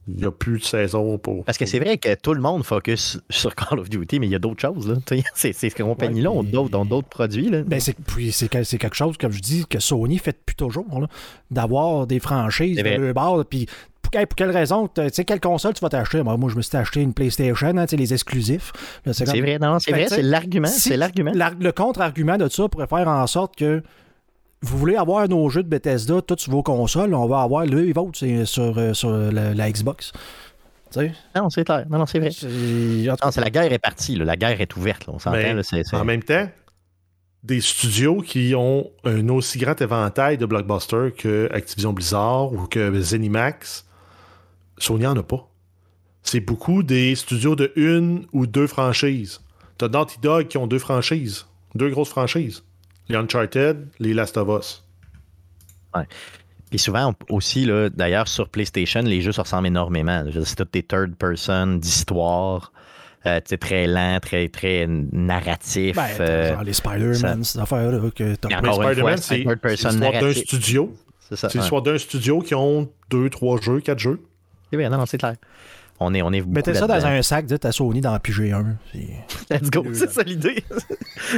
il n'y a plus de saison pour. Parce que c'est vrai que tout le monde focus sur Call of Duty, mais il y a d'autres choses. Là. Ces, ces compagnies-là ont d'autres produits. Là. Ben c'est, c'est, quelque chose, comme je dis, que Sony fait depuis toujours, d'avoir des franchises de le bord. Puis pour, quelle raison, tu sais, quelle console tu vas t'acheter? Moi, je me suis acheté une PlayStation, hein, les exclusifs. c'est, vrai, non, c'est vrai, c'est l'argument. c'est l'argument. le contre-argument de ça pourrait faire en sorte que vous voulez avoir nos jeux de Bethesda tous sur vos consoles, on va avoir le vote sur, euh, sur la, Xbox. Non, c'est clair. Non, non, c'est vrai. c'est la guerre est partie. La guerre est ouverte. On s'entend. En même temps, des studios qui ont un aussi grand éventail de blockbusters que Activision Blizzard ou que Zenimax, Sony n'en a pas. C'est beaucoup des studios de une ou deux franchises. T'as Naughty Dog qui ont deux franchises, deux grosses franchises les Uncharted, les Last of Us. Ouais. Puis souvent aussi, d'ailleurs, sur PlayStation, les jeux se ressemblent énormément. C'est tout des third person d'histoire. Euh, très lent, très, très narratif. Ben, euh, genre les Spider-Man, ces affaires-là. Que Spider-Man, c'est l'histoire d'un studio. C'est l'histoire d'un studio qui ont deux, trois jeux, quatre jeux. C'est bien, non, c'est clair. On est, on est Mettez ça dans un sac, dites à Sony d'en piger un. Let's go, c'est ça l'idée.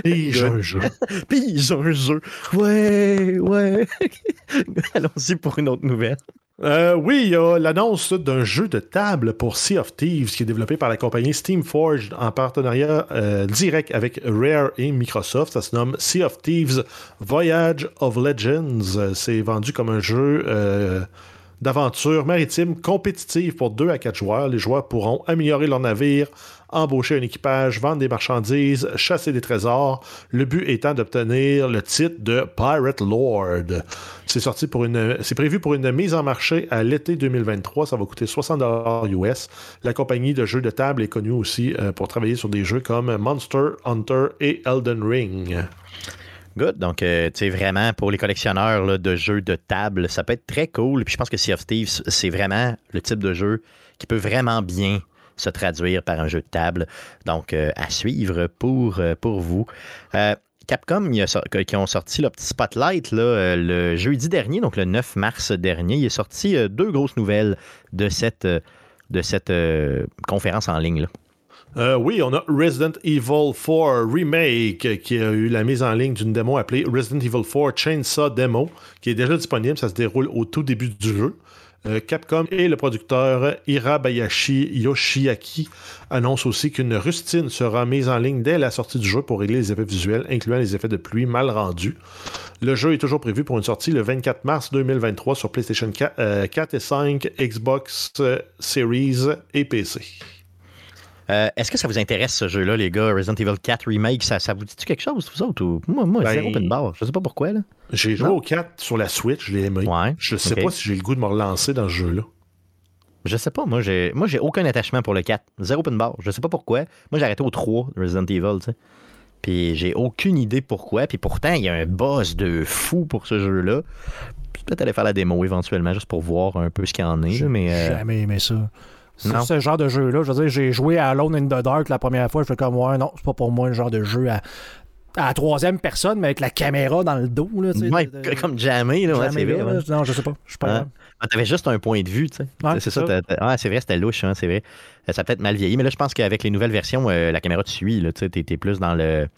Pige un jeu. Pige un jeu. Ouais, ouais. Allons-y pour une autre nouvelle. Euh, oui, il y a l'annonce d'un jeu de table pour Sea of Thieves qui est développé par la compagnie Steamforged en partenariat euh, direct avec Rare et Microsoft. Ça se nomme Sea of Thieves Voyage of Legends. C'est vendu comme un jeu euh, d'aventure maritime compétitive pour 2 à 4 joueurs. Les joueurs pourront améliorer leur navire, embaucher un équipage, vendre des marchandises, chasser des trésors, le but étant d'obtenir le titre de Pirate Lord. C'est sorti pour une c'est prévu pour une mise en marché à l'été 2023, ça va coûter 60 US. La compagnie de jeux de table est connue aussi euh, pour travailler sur des jeux comme Monster Hunter et Elden Ring. Good. Donc, euh, tu sais, vraiment, pour les collectionneurs de jeux de table, ça peut être très cool. Puis je pense que Sea of Thieves, c'est vraiment le type de jeu qui peut vraiment bien se traduire par un jeu de table. Donc, euh, à suivre pour, euh, pour vous. Capcom, qui ont sorti le petit spotlight le jeudi dernier, donc le 9 mars dernier, il est sorti deux grosses nouvelles de cette, de cette conférence en ligne. Oui, on a Resident Evil 4 Remake qui a eu la mise en ligne d'une démo appelée Resident Evil 4 Chainsaw Demo, qui est déjà disponible. Ça se déroule au tout début du jeu. Euh, Capcom et le producteur Hirabayashi Yoshiaki annoncent aussi qu'une rustine sera mise en ligne dès la sortie du jeu pour régler les effets visuels, incluant les effets de pluie mal rendus. Le jeu est toujours prévu pour une sortie le 24 mars 2023 sur PlayStation 4, euh, et 5, Xbox euh, Series et PC. Euh, est-ce que ça vous intéresse ce jeu-là, les gars? Resident Evil 4 Remake, ça, ça vous dit quelque chose, tout ça? Moi, moi c'est ben, open bar. Je sais pas pourquoi. là. J'ai joué au 4 sur la Switch, je l'ai aimé. Ouais, je sais pas si j'ai le goût de me relancer dans ce jeu-là. Je sais pas. Moi, j'ai moi j'ai aucun attachement pour le 4. Zéro open bar. Je sais pas pourquoi. Moi, j'ai arrêté au 3 Resident Evil, tu sais. Puis j'ai aucune idée pourquoi. Puis pourtant, il y a un boss de fou pour ce jeu-là. Peut-être aller faire la démo éventuellement, juste pour voir un peu ce qu'il y en est. Mais, euh... jamais aimé ça. C'est ce genre de jeu-là. Je veux dire, j'ai joué à Alone in the Dark la première fois. Je fais comme, ouais, non, c'est pas pour moi le genre de jeu à, à la troisième personne, mais avec la caméra dans le dos. Là, ouais, comme jamais. Là, c'est vrai. Non, je sais pas. Je suis pas ah, T'avais juste un point de vue, tu sais. c'est ça. Ah, c'est vrai, c'était louche, hein, c'est vrai. Ça a peut-être mal vieilli, mais là, je pense qu'avec les nouvelles versions, euh, la caméra te suit. Tu es plus dans le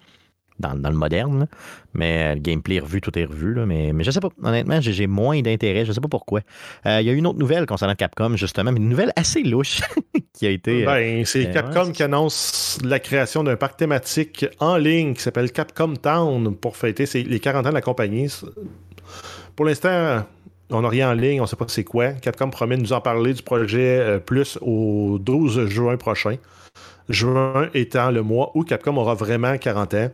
dans, le moderne. Mais euh, le gameplay revu, tout est revu. Là. Mais, mais je sais pas. Honnêtement, j'ai moins d'intérêt. Je sais pas pourquoi. Euh, il y a une autre nouvelle concernant Capcom, justement, mais une nouvelle assez louche qui a été. Euh, ben, c'est Capcom qui annonce la création d'un parc thématique en ligne qui s'appelle Capcom Town pour fêter les 40 ans de la compagnie. Pour l'instant, on n'a rien en ligne, on ne sait pas c'est quoi. Capcom promet de nous en parler du projet plus au 12 juin prochain. Juin étant le mois où Capcom aura vraiment 40 ans.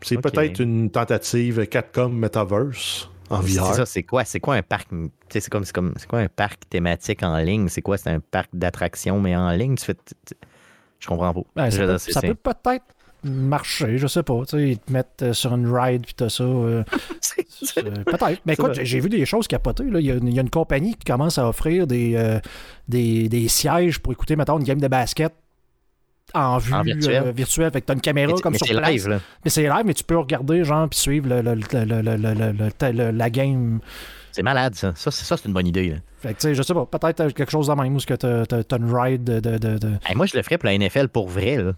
C'est peut-être une tentative Capcom Metaverse en VR. C'est ça, c'est quoi? C'est quoi un parc? C'est comme, comme c'est quoi un parc thématique en ligne? C'est quoi? C'est un parc d'attractions, mais en ligne? Tu fais, je comprends pas. Ben, ça, peut, peut-être marcher, je sais pas. Ils te mettent euh, sur une ride puis tout ça. Euh, euh, peut-être. Mais écoute, j'ai vu des choses capotées. Là. Il, y a, il, y a, une compagnie qui commence à offrir des, des, des sièges pour écouter, mettons, une game de basket en vue virtuelle. virtuelle. Fait que t'as une caméra comme sur place. Live, là. Mais c'est live, mais tu peux regarder, genre, puis suivre le, la game. C'est malade, ça. Ça, c'est une bonne idée. Là. Fait que, tu sais, je sais pas, peut-être quelque chose de même où tu as, une ride de. de, de... moi, je le ferais pour la NFL pour vrai. Là.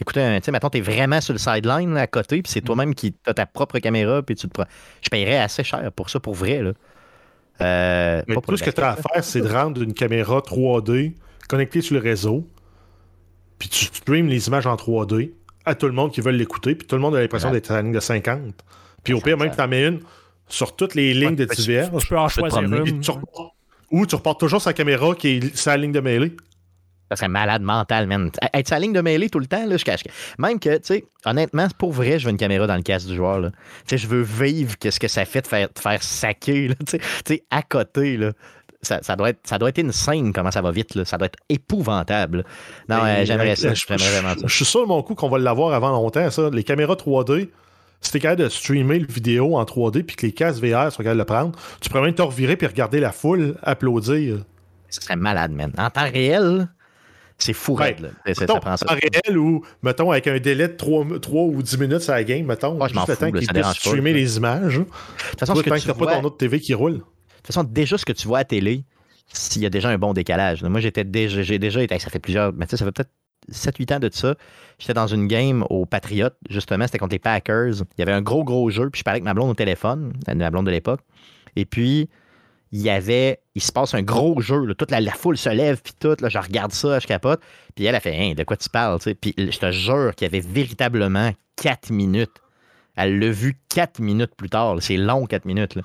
Écoute, tu sais, maintenant, t'es vraiment sur le sideline à côté, puis c'est toi-même qui as ta propre caméra, puis tu te Je paierais assez cher pour ça, pour vrai. Là. Euh, mais tout ce que tu as à faire, c'est de rendre une caméra 3D connectée sur le réseau, puis tu streams les images en 3D à tout le monde qui veut l'écouter, puis tout le monde a l'impression d'être à la ligne de 50. Puis au pire, même que tu en mets une sur toutes les lignes de divers. Je peux en choisir une. ou tu reportes toujours sa caméra qui est sa ligne de mêlée. Ça serait malade mental, man. Être sa ligne de mêlée tout le temps, là, je cache. Même que, tu sais, honnêtement, pour vrai, je veux une caméra dans le casque du joueur. Tu sais, je veux vivre qu'est-ce que ça fait de faire, de faire saquer, tu sais, à côté, là ça, doit être, ça doit être une scène, comment ça va vite. Là. Ça doit être épouvantable. Non, euh, j'aimerais ça. Je, vraiment ça. Je suis sûr mon coup qu'on va l'avoir avant longtemps, ça. Les caméras 3D, si t'es capable de streamer le vidéo en 3D puis que les casques VR sont capables de le prendre, tu pourrais même te revirer puis regarder la foule applaudir. Ce serait malade, man. En temps réel, c'est fou, ouais. là. ça prend ça. En réel ou, mettons, avec un délai de 3, 3 ou 10 minutes sur la game, mettons, ouais, je m'en fous, qu'il puisse streamer les images. De toute façon, que tu pas ton autre TV qui roule. De toute façon, déjà ce que tu vois à télé, s'il y a déjà un bon décalage. Moi, j'étais déjà, j'ai déjà été, ça fait plusieurs, mais tu sais, ça fait peut-être 7-8 ans de ça. J'étais dans une game au Patriot, justement, c'était contre les Packers. Il y avait un gros, gros jeu, puis je parlais avec ma blonde au téléphone, ma blonde de l'époque. Et puis, il y avait, il se passe un gros jeu, toute la, foule se lève, puis tout, là, je regarde ça, je capote, puis elle a fait, hein, de quoi tu parles, tu sais, puis je te jure qu'il y avait véritablement quatre minutes. Elle l'a vu quatre minutes plus tard. C'est long, quatre minutes. Là.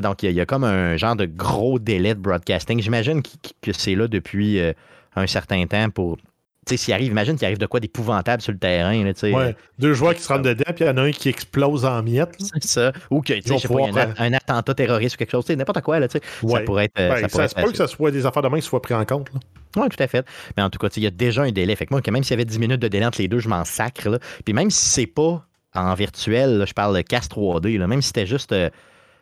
Donc, il y, a comme un genre de gros délai de broadcasting. J'imagine que, c'est là depuis euh, un certain temps pour tu sais, s'il arrive, imagine qu'il arrive de quoi d'épouvantable sur le terrain. Là, ouais, deux joueurs qui se rentrent dedans, puis il y en a un qui explose en miettes. C'est ça. Ou que, tu sais, pas, un, un, attentat terroriste ou quelque chose, n'importe quoi. Là, ouais. Ça pourrait être. Ben, ça, se peut que ce soit des affaires de main qui soient pris en compte. Oui, tout à fait. Mais en tout cas, il y a déjà un délai. Fait que moi, même s'il y avait 10 minutes de délai entre les deux, je m'en sacre. Là. Puis même si c'est pas en virtuel, je parle de casse 3D, là, même si c'était juste. Euh,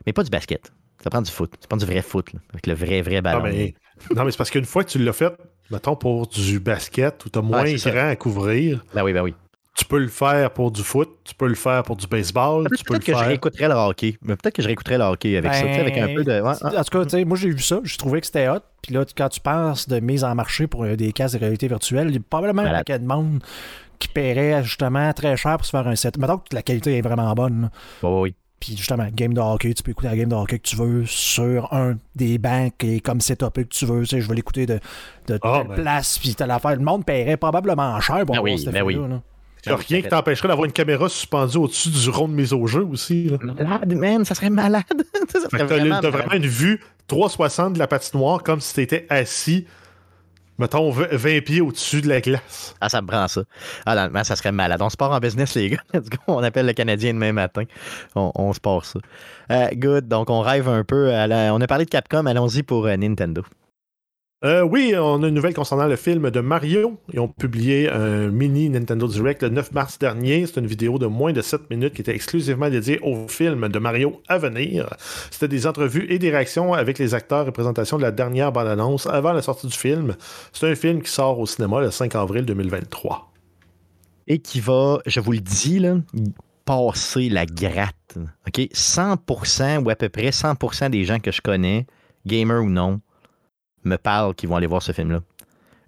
mais pas du basket. Ça prend du foot. Ça prend du vrai foot, là, avec le vrai, vrai ballon. Non, mais, non, mais c'est parce qu'une fois que tu l'as fait, mettons, pour du basket où tu as moins grand à couvrir. Ben oui, ben oui. Tu peux le faire pour du foot, tu peux le faire pour du baseball. Peut-être que je réécouterais le hockey. Mais peut-être que je réécouterais le hockey avec ça, avec un peu de. En tout cas, moi j'ai vu ça, j'ai trouvé que c'était hot. Puis là, quand tu penses de mise en marché pour euh, des cases de réalité virtuelle, il y a probablement un paquet de monde qui paierait justement très cher pour se faire un set. Mettons que la qualité est vraiment bonne. oui. Puis justement, game de hockey, tu peux écouter la game de hockey que tu veux sur un des bancs et comme setupé que tu veux. Tu sais, je vais l'écouter de, de ah, ben. place, puis t'as l'affaire. Le monde paierait probablement cher pour ben oui, ben oui. Il n'y a rien qui t'empêcherait d'avoir une caméra suspendue au-dessus du rond de mise au jeu aussi. Malade, man, ça serait malade. ça serait vraiment, vraiment une vue 360 de la patinoire comme si tu étais assis mettons, 20 pieds au-dessus de la glace. Ah, ça me prend ça. Ah, non, ça serait malade. On se part en business, les gars. On appelle le Canadien demain matin. On, se part ça. Euh, good. Donc, on rêve un peu. On a parlé de Capcom. Allons-y pour euh, Nintendo. Euh, oui, on a une nouvelle concernant le film de Mario. Ils ont publié un mini Nintendo Direct le 9 mars dernier. C'est une vidéo de moins de 7 minutes qui était exclusivement dédiée au film de Mario à venir. C'était des entrevues et des réactions avec les acteurs et présentations de la dernière bande-annonce avant la sortie du film. C'est un film qui sort au cinéma le 5 avril 2023. Et qui va, je vous le dis, passer la gratte. OK? 100% ou à peu près 100% des gens que je connais, gamers ou non, me parlent qu'ils vont aller voir ce film-là.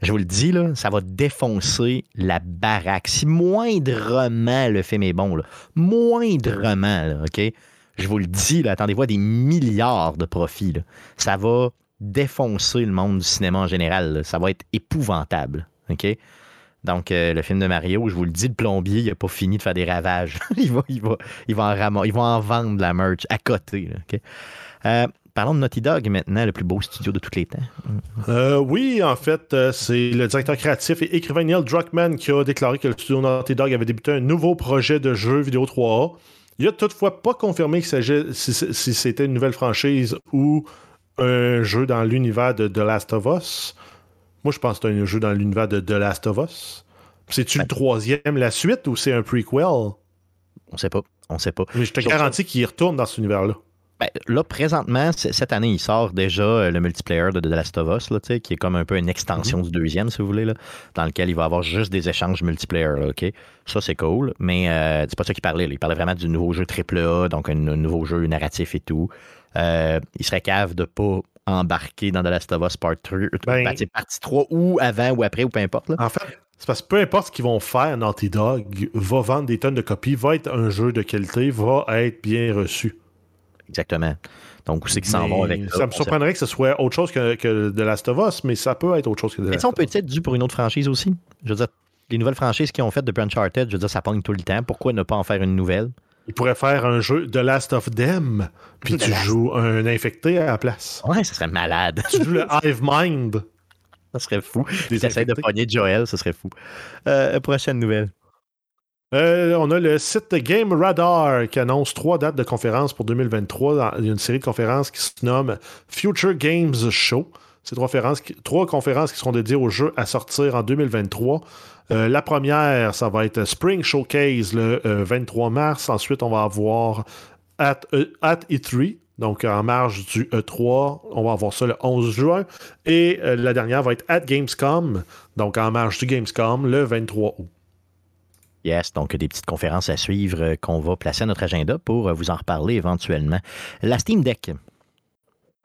Je vous le dis, là, ça va défoncer la baraque. Si moindrement le film est bon, là, moindrement, OK? Je vous le dis, attendez-vous à des milliards de profits. Ça va défoncer le monde du cinéma en général. Ça va être épouvantable. Donc, euh, le film de Mario, je vous le dis, le plombier, il n'a pas fini de faire des ravages. il, va, en il va en vendre la merch à côté. Euh, parlons de Naughty Dog maintenant, le plus beau studio de tous les temps. Euh, oui, en fait, euh, c'est le directeur créatif et écrivain Neil Druckmann qui a déclaré que le studio Naughty Dog avait débuté un nouveau projet de jeu vidéo 3A. Il a toutefois pas confirmé s'agit si, c'était une nouvelle franchise ou un jeu dans l'univers de The Last of Us. Moi, je pense que c'est un jeu dans l'univers de The Last of Us. C'est-tu le ben. troisième, la suite, ou c'est un prequel? On sait pas. On sait pas. Mais je te garantis qu'il retourne dans cet univers-là. Ben, là, présentement, cette année, il sort déjà euh, le multiplayer de The Last of Us, là, qui est comme un peu une extension mhm. du deuxième, si vous voulez, là, dans lequel il va avoir juste des échanges multiplayer. Ça, c'est cool, mais euh, c'est pas ça qu'il parlait. Il parlait vraiment du nouveau jeu AAA, donc un, nouveau jeu narratif et tout. Euh, il serait cave de pas embarquer dans The Last of Us Part 3, ben, partie 3 ou avant ou après ou peu importe. En fait, c'est parce que peu importe ce qu'ils vont faire, Naughty Dog va vendre des tonnes de copies, va être un jeu de qualité, va être bien reçu. Exactement. Donc, où c'est qu'ils s'en vont avec ça? me surprendrait que ce soit autre chose que, que The Last of Us, mais ça peut être autre chose que The Last of Us. on peut être dû pour une autre franchise aussi? Je veux dire, les nouvelles franchises qu'ils ont faites de Uncharted, je veux dire, ça pogne tout le temps. Pourquoi ne pas en faire une nouvelle? Ils pourraient faire un jeu The Last of Them, puis tu joues un infecté à la place. Ouais, ça serait malade. tu joues le Hive Mind. Ça serait fou. Tu essaies de pogner Joel, ça serait fou. Euh, prochaine nouvelle. Euh, on a le site Game Radar qui annonce trois dates de conférences pour 2023. Il y a une série de conférences qui se nomme Future Games Show. C'est trois conférences, qui seront dédiées aux jeux à sortir en 2023. Euh, la première, ça va être Spring Showcase le 23 euh, mars. Ensuite, on va avoir At, at E3, donc en marge du E3. On va avoir ça le 11 juin. Et la dernière va être At Gamescom, donc en marge du Gamescom le 23 août. Yes, donc des petites conférences à suivre euh, qu'on va placer à notre agenda pour euh, vous en reparler éventuellement. La Steam Deck.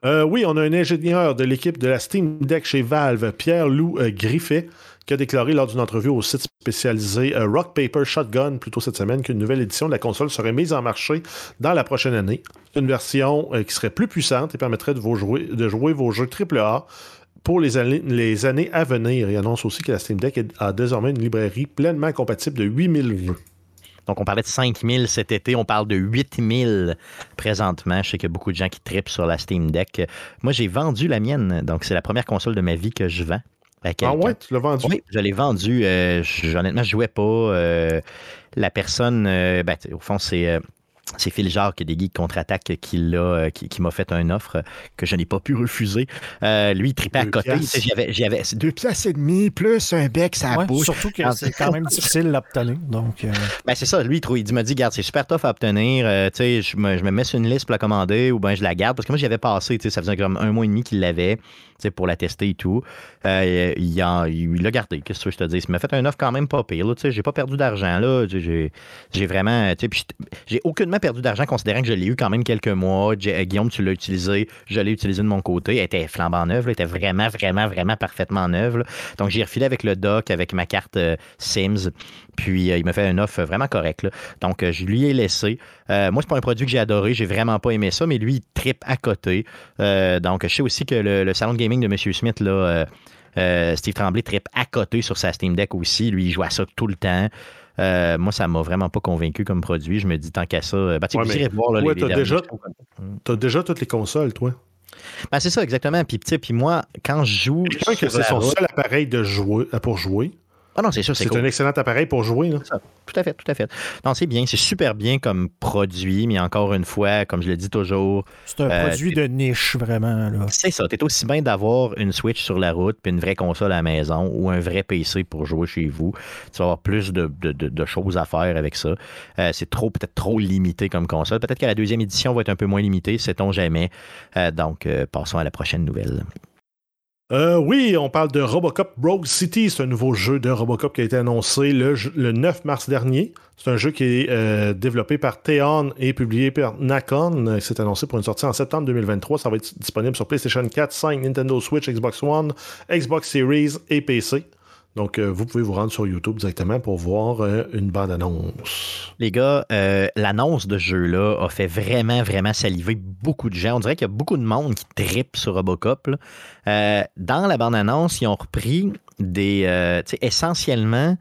Euh, oui, on a un ingénieur de l'équipe de la Steam Deck chez Valve, Pierre-Loup Griffet, qui a déclaré lors d'une entrevue au site spécialisé Rock Paper Shotgun, plutôt cette semaine, qu'une nouvelle édition de la console serait mise en marché dans la prochaine année. Une version qui serait plus puissante et permettrait de, jouer, de jouer vos jeux AAA pour les années, les années à venir. Il annonce aussi que la Steam Deck a désormais une librairie pleinement compatible de 8000 jeux. Donc, on parlait de 5000 cet été, on parle de 8000 présentement. Je sais qu'il y a beaucoup de gens qui tripent sur la Steam Deck. Moi, j'ai vendu la mienne, donc c'est la première console de ma vie que je vends. ah ouais, tu l'as vendu? Oui, je l'ai vendu. Euh, honnêtement, je jouais pas. Euh, la personne, euh, ben, au fond, c'est c'est Phil Jacques des Geeks Contre-Attaque qui, l'a, qui, m'a fait une offre que je n'ai pas pu refuser. Euh, lui, il tripait à côté. J'avais, j'avais deux pièces et demi plus un bec, ça ouais, Surtout que c'est quand même difficile d'obtenir. Donc, euh. ben, c'est ça. Lui, il, m'a dit Garde, c'est super tough à obtenir. Euh, je, me, je me mets sur une liste pour la commander ou bien je la garde. Parce que moi, j'y avais passé. Ça faisait comme un mois et demi qu'il l'avait pour la tester et tout. Euh, il, l'a gardé, qu'est-ce que je te dis? Il m'a fait un offre quand même pas pire. J'ai pas perdu d'argent. J'ai vraiment. J'ai aucunement perdu d'argent considérant que je l'ai eu quand même quelques mois. Euh, Guillaume, tu l'as utilisé. Je l'ai utilisé de mon côté. Elle était flambant neuve. Elle était vraiment, vraiment, vraiment parfaitement neuve. Donc, j'ai refilé avec le dock, avec ma carte euh, Sims. Puis il m'a fait un offre vraiment correct. Donc, je lui ai laissé. moi, c'est pas un produit que j'ai adoré. J'ai vraiment pas aimé ça, mais lui, il tripe à côté. donc, je sais aussi que le, le salon de gaming de M. Smith, là, euh, euh, Steve Tremblay tripe à côté sur sa Steam Deck aussi. Lui, il joue à ça tout le temps. Euh, moi, ça m'a vraiment pas convaincu comme produit. Je me dis, tant qu'à ça, bah, tu ouais, voir là, les, déjà, as déjà toutes les consoles, toi? Ben, c'est ça, exactement. Puis, puis moi, quand je joue. Je que c'est son seul appareil de jouer, pour jouer. Ah non, c'est sûr, c'est un excellent appareil pour jouer. Là. Tout à fait, tout à fait. Non, c'est bien, c'est super bien comme produit, mais encore une fois, comme je le dis toujours. C'est un euh, produit de niche, vraiment. C'est ça. T'es aussi bien d'avoir une Switch sur la route, puis une vraie console à la maison ou un vrai PC pour jouer chez vous. Tu vas avoir plus de, choses à faire avec ça. Euh, c'est trop, peut-être trop limité comme console. Peut-être que la deuxième édition va être un peu moins limitée, sait-on jamais. Euh, donc, passons à la prochaine nouvelle. Euh, oui, on parle de Robocop Rogue City. C'est un nouveau jeu de Robocop qui a été annoncé le, 9 mars dernier. C'est un jeu qui est euh, développé par Theon et publié par Nakon. C'est annoncé pour une sortie en septembre 2023. Ça va être disponible sur PlayStation 4, 5, Nintendo Switch, Xbox One, Xbox Series et PC. Donc, euh, vous pouvez vous rendre sur YouTube directement pour voir euh, une bande-annonce. Les gars, euh, l'annonce de ce jeu-là a fait vraiment, vraiment saliver beaucoup de gens. On dirait qu'il y a beaucoup de monde qui tripe sur Robocop. dans la bande-annonce, ils ont repris des, essentiellement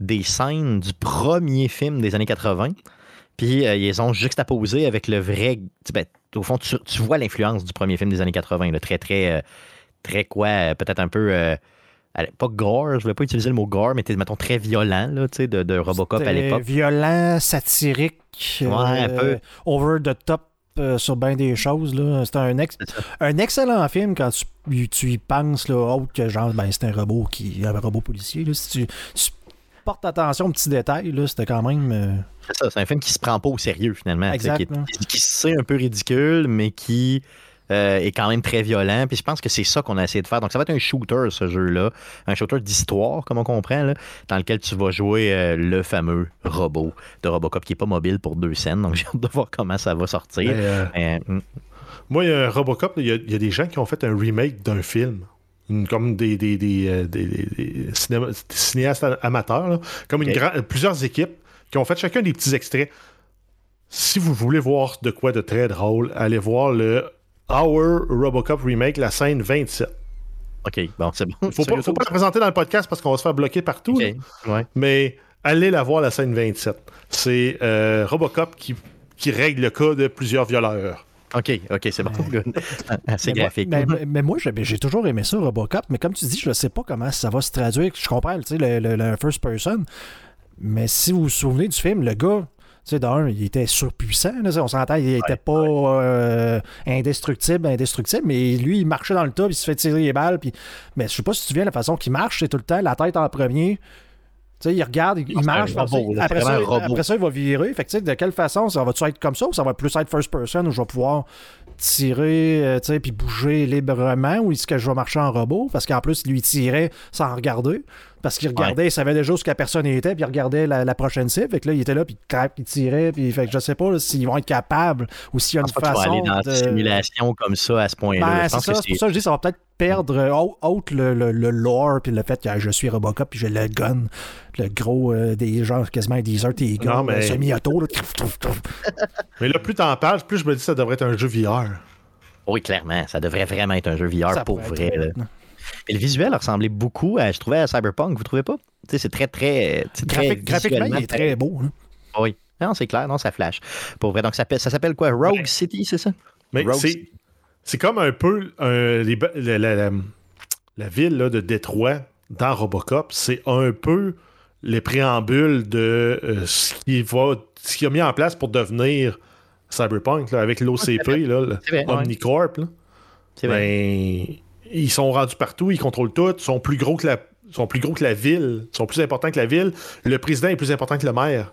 des scènes du premier film des années 80. Puis ils les ont juxtaposé avec le vrai. Ben, au fond, tu, vois l'influence du premier film des années 80. très, très, très quoi, peut-être un peu pas gore, je voulais pas utiliser le mot gore, mais mettons très violent là, de, de Robocop à l'époque. Violent, satirique, ouais, un euh, peu. over the top euh, sur bien des choses. C'est un, un excellent film quand tu, tu y penses, là, autre que genre, ben, c'est un robot qui un robot policier. Là. Si tu, portes attention aux petits détails, c'était quand même. Euh, c'est ça, c'est un film qui se prend pas au sérieux finalement. Qui, qui, se sait un peu ridicule, mais qui euh, est quand même très violent. Puis je pense que c'est ça qu'on a essayé de faire. Donc ça va être un shooter, ce jeu-là. Un shooter d'histoire, comme on comprend, là, dans lequel tu vas jouer euh, le fameux robot de Robocop qui n'est pas mobile pour deux scènes. Donc j'ai hâte de voir comment ça va sortir. Euh, hmm. Moi, il y a Robocop, il y, a, des gens qui ont fait un remake d'un film. comme des, des, des, des cinéastes amateurs, comme une plusieurs équipes qui ont fait chacun des petits extraits. Si vous voulez voir de quoi de très drôle, allez voir le Our Robocop Remake, la scène 27. OK, bon, c'est bon. Faut pas, faut pas la présenter dans le podcast parce qu'on va se faire bloquer partout. Mais allez la voir, la scène 27. C'est euh, Robocop qui, qui règle le cas de plusieurs violeurs. OK, OK, c'est bon. c'est graphique. mais, moi, j'ai toujours aimé ça, Robocop, mais comme tu dis, je ne sais pas comment ça va se traduire. Je comprends, tu sais, le, le, first person. Mais si vous vous souvenez du film, le gars, sais, d'un, il était surpuissant. on s'entend, il n'était pas euh, indestructible, indestructible, mais lui, il marchait dans le tas, puis il se fait tirer les balles. Puis... Mais je sais pas si tu viens la façon qu'il marche, c'est tout le temps la tête en premier. Tu sais, il regarde, il, marche. après, ça, après, ça, il va virer. Fait que, de quelle façon ça va-tu être comme ça ou ça va plus être first person où je vais pouvoir tirer, euh, puis bouger librement ou est-ce que je vais marcher en robot? Parce qu'en plus, lui, il tirait sans regarder. Parce qu'il regardait, il savait déjà où la personne était, puis il regardait la, prochaine cible. Fait que là, il était là, puis il il tirait, puis fait que je sais pas s'ils vont être capables ou s'il y a une façon. aller dans une simulation comme ça à ce point-là. Ben, c'est ça, c'est pour ça que je dis ça va peut-être perdre autre le, le, lore, puis le fait que je suis Robocop, puis j'ai le gun, le gros euh, des gens quasiment des heures, tes gars, mais... semi-auto. mais là, plus t'en parles, plus je me dis que ça devrait être un jeu VR. Oui, clairement, ça devrait vraiment être un jeu VR pour vrai. Et le visuel ressemblait beaucoup à, je trouvais, à Cyberpunk, vous trouvez pas? c'est très, très. très graphiquement, il est très beau. Hein. Oui. Non, c'est clair, non, ça flash. Pour vrai. Donc, ça, ça s'appelle quoi? Rogue City, c'est ça? Mais c'est comme un peu la, ville de Détroit dans Robocop. C'est un peu les préambules de euh, ce qui va ce qui a mis en place pour devenir Cyberpunk avec l'OCP, Omnicorp. Ben, ils sont rendus partout, ils contrôlent tout, ils sont plus gros que la sont plus gros que la ville, sont plus importants que la ville. Le président est plus important que le maire.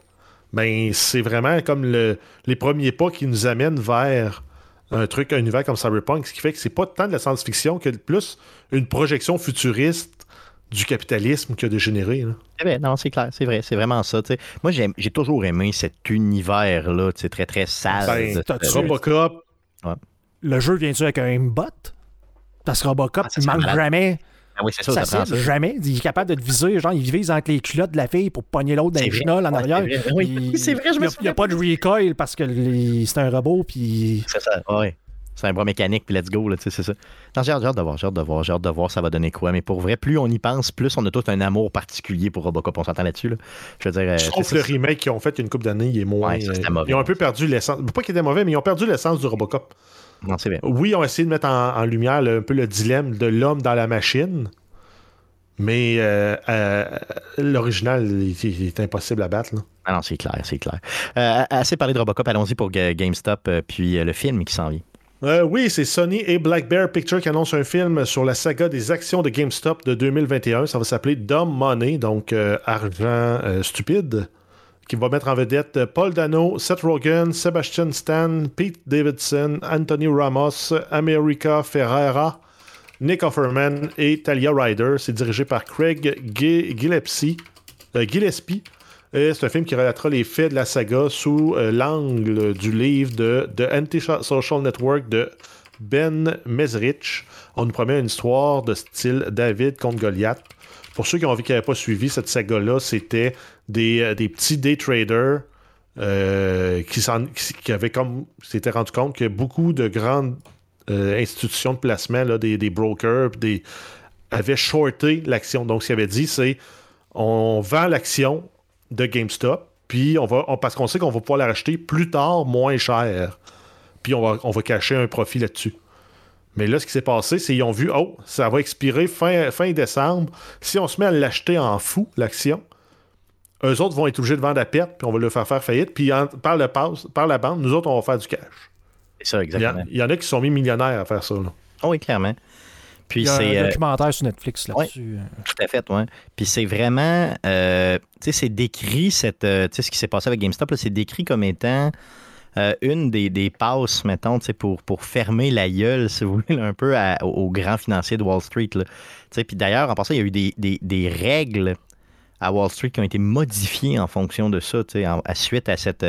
Ben, c'est vraiment comme les premiers pas qui nous amènent vers un truc, un univers comme Cyberpunk, ce qui fait que c'est pas tant de la science-fiction que plus une projection futuriste du capitalisme qui a dégénéré. Eh non, c'est clair, c'est vrai, c'est vraiment ça. Moi, j'ai toujours aimé cet univers-là, très, très sale. Ben, Robocop. Le jeu vient-tu avec un bot? Parce que Robocop, ah, il manque jamais. Ah oui, c'est ça, ça, ça jamais. Il est capable de te viser. Genre, il vise entre les culottes de la fille pour pogner l'autre dans les genoux en arrière. Oui, c'est vrai, je me Il n'y a, pas de recoil parce que c'est un robot. Puis... C'est ça, oui. C'est un bras mécanique, puis let's go, c'est ça. j'ai hâte de voir, j'ai hâte de voir, j'ai hâte de voir ça va donner quoi. Mais pour vrai, plus on y pense, plus on a tout un amour particulier pour Robocop. On s'entend là-dessus. Là. Je veux dire. Euh, je trouve que le remake qu'ils ont fait il y a une couple d'années, il est moins. Ouais, euh, ils ont un peu perdu l'essence. Pas qu'il était mauvais, mais ils ont perdu l'essence du Robocop. Non, c'est bien. Oui, ils ont essayé de mettre en, lumière un peu le dilemme de l'homme dans la machine. Mais euh, euh, l'original, il, est impossible à battre. Là. Ah non, c'est clair, c'est clair. Euh, assez parlé de Robocop, allons-y pour GameStop, puis le film qui s'en vient. oui, c'est Sony et Black Bear Pictures qui annoncent un film sur la saga des actions de GameStop de 2021. Ça va s'appeler Dumb Money, donc argent stupide, qui va mettre en vedette Paul Dano, Seth Rogen, Sebastian Stan, Pete Davidson, Anthony Ramos, America Ferreira, Nick Offerman et Talia Ryder. C'est dirigé par Craig Gillespie. Euh, Gillespie. C'est un film qui relatera les faits de la saga sous euh, l'angle du livre de The Anti-Social Network de Ben Mesrich. On nous promet une histoire de style David contre Goliath. Pour ceux qui n'avaient pas suivi cette saga-là, c'était des, euh, petits day traders qui, qui, avaient comme s'étaient rendu compte que beaucoup de grandes euh, institutions de placement, des, brokers, des, avaient shorté l'action. Donc, ce qu'il avait dit, c'est on vend l'action de GameStop, puis on va, parce qu'on sait qu'on va pouvoir la racheter plus tard, moins cher. Puis on va, on va cacher un profit là-dessus. Mais là, ce qui s'est passé, c'est qu'ils ont vu, oh, ça va expirer fin, fin décembre. Si on se met à l'acheter en fou, l'action, eux autres vont être obligés de vendre à perte, puis on va le faire faire faillite. Puis par, le par la bande, nous autres, on va faire du cash. C'est ça, exactement. Il y, en a qui sont mis millionnaires à faire ça. Là. Oh oui, clairement. Puis Il y a un euh, documentaire sur Netflix là-dessus. Euh. tout à fait, oui. Puis c'est vraiment, euh, tu sais, c'est décrit, cette, tu sais, ce qui s'est passé avec GameStop, c'est décrit comme étant une des, des passes, mettons, pour, pour fermer la gueule, si vous voulez, un peu aux grands financiers de Wall Street. Là. Puis d'ailleurs, en passant, il y a eu des, des, des, règles à Wall Street qui ont été modifiées en fonction de ça, à suite à cette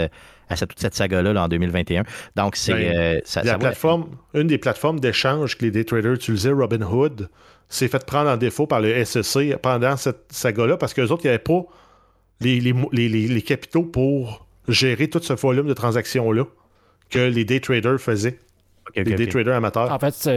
à toute cette saga-là en 2021. Donc, c'est. Ben, euh, la plateforme, une des plateformes d'échange que les day traders utilisaient, Robinhood, s'est fait prendre en défaut par le SEC pendant cette saga-là parce qu'eux autres, il n'y avait pas les, les, capitaux pour gérer tout ce volume de transactions-là que les day traders faisaient des day traders amateurs. En fait, ça,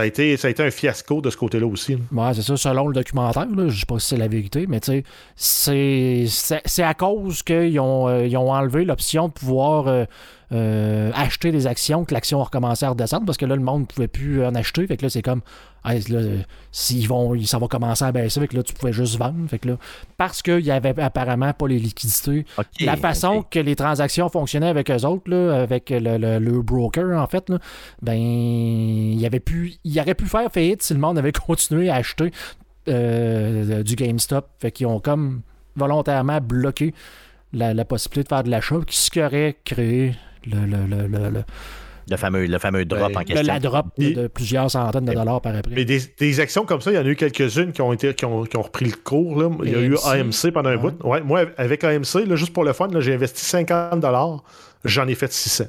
a été, ça a été un fiasco de ce côté-là aussi. Ouais, c'est ça, selon le documentaire. je ne sais pas si c'est la vérité, mais tu sais, c'est à cause qu'ils ont, euh, ils ont enlevé l'option de pouvoir euh, acheter des actions, que l'action a recommencé à redescendre parce que là, le monde ne pouvait plus en acheter. Fait que là, c'est comme, s'ils vont, ça va commencer à baisser, fait que là, tu pouvais juste vendre. Fait que là, parce qu'il n'y avait apparemment pas les liquidités. la façon que les transactions fonctionnaient avec eux autres, là, avec le, broker, en fait, là, ben, il, avait pu, il aurait pu faire faillite si le monde avait continué à acheter euh, du GameStop. Fait qu'ils ont comme volontairement bloqué la, possibilité de faire de l'achat, ce qui aurait créé le, Le fameux, le fameux drop en question. La drop de, plusieurs centaines de dollars par après. Mais des, actions comme ça, il y en a eu quelques-unes qui ont, été, qui ont, repris le cours. Là. Il y a eu AMC pendant un bout. Ouais, moi, avec AMC, là, juste pour le fun, j'ai investi 50 dollars. J'en ai fait 600.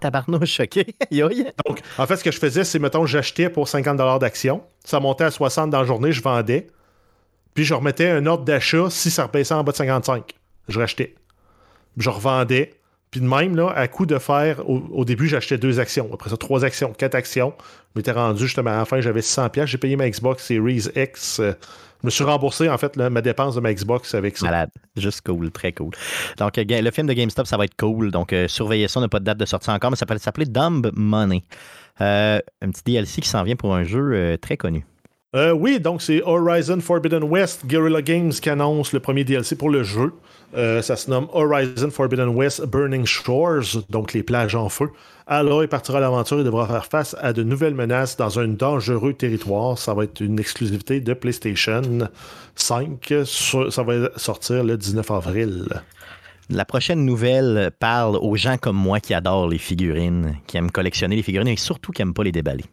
Tabarnouche, choqué. Donc, en fait, ce que je faisais, c'est, mettons, j'achetais pour 50 d'actions. Ça montait à 60 dans la journée, je vendais. Puis je remettais un ordre d'achat si ça repassait en bas de 55. Je rachetais. Je revendais. Puis de même, là, à coup de faire, au, début, j'achetais deux actions. Après ça, trois actions, quatre actions. Je m'étais rendu justement à la fin, j'avais 600$. J'ai payé ma Xbox Series X. Euh, je me suis remboursé, en fait, ma dépense de ma Xbox avec ça. Malade. Juste cool, très cool. Donc, euh, le film de GameStop, ça va être cool. Donc, euh, surveillez ça. On n'a pas de date de sortie encore, mais ça peut s'appeler Dumb Money. un petit DLC qui s'en vient pour un jeu très connu. Euh, oui, donc c'est Horizon Forbidden West, Guerrilla Games qui annonce le premier DLC pour le jeu. Euh, ça se nomme Horizon Forbidden West Burning Shores, donc les plages en feu. Aloy partira à l'aventure et devra faire face à de nouvelles menaces dans un dangereux territoire. Ça va être une exclusivité de PlayStation 5. Ça va sortir le 19 avril. La prochaine nouvelle parle aux gens comme moi qui adorent les figurines, qui aiment collectionner les figurines et surtout qui n'aiment pas les déballer.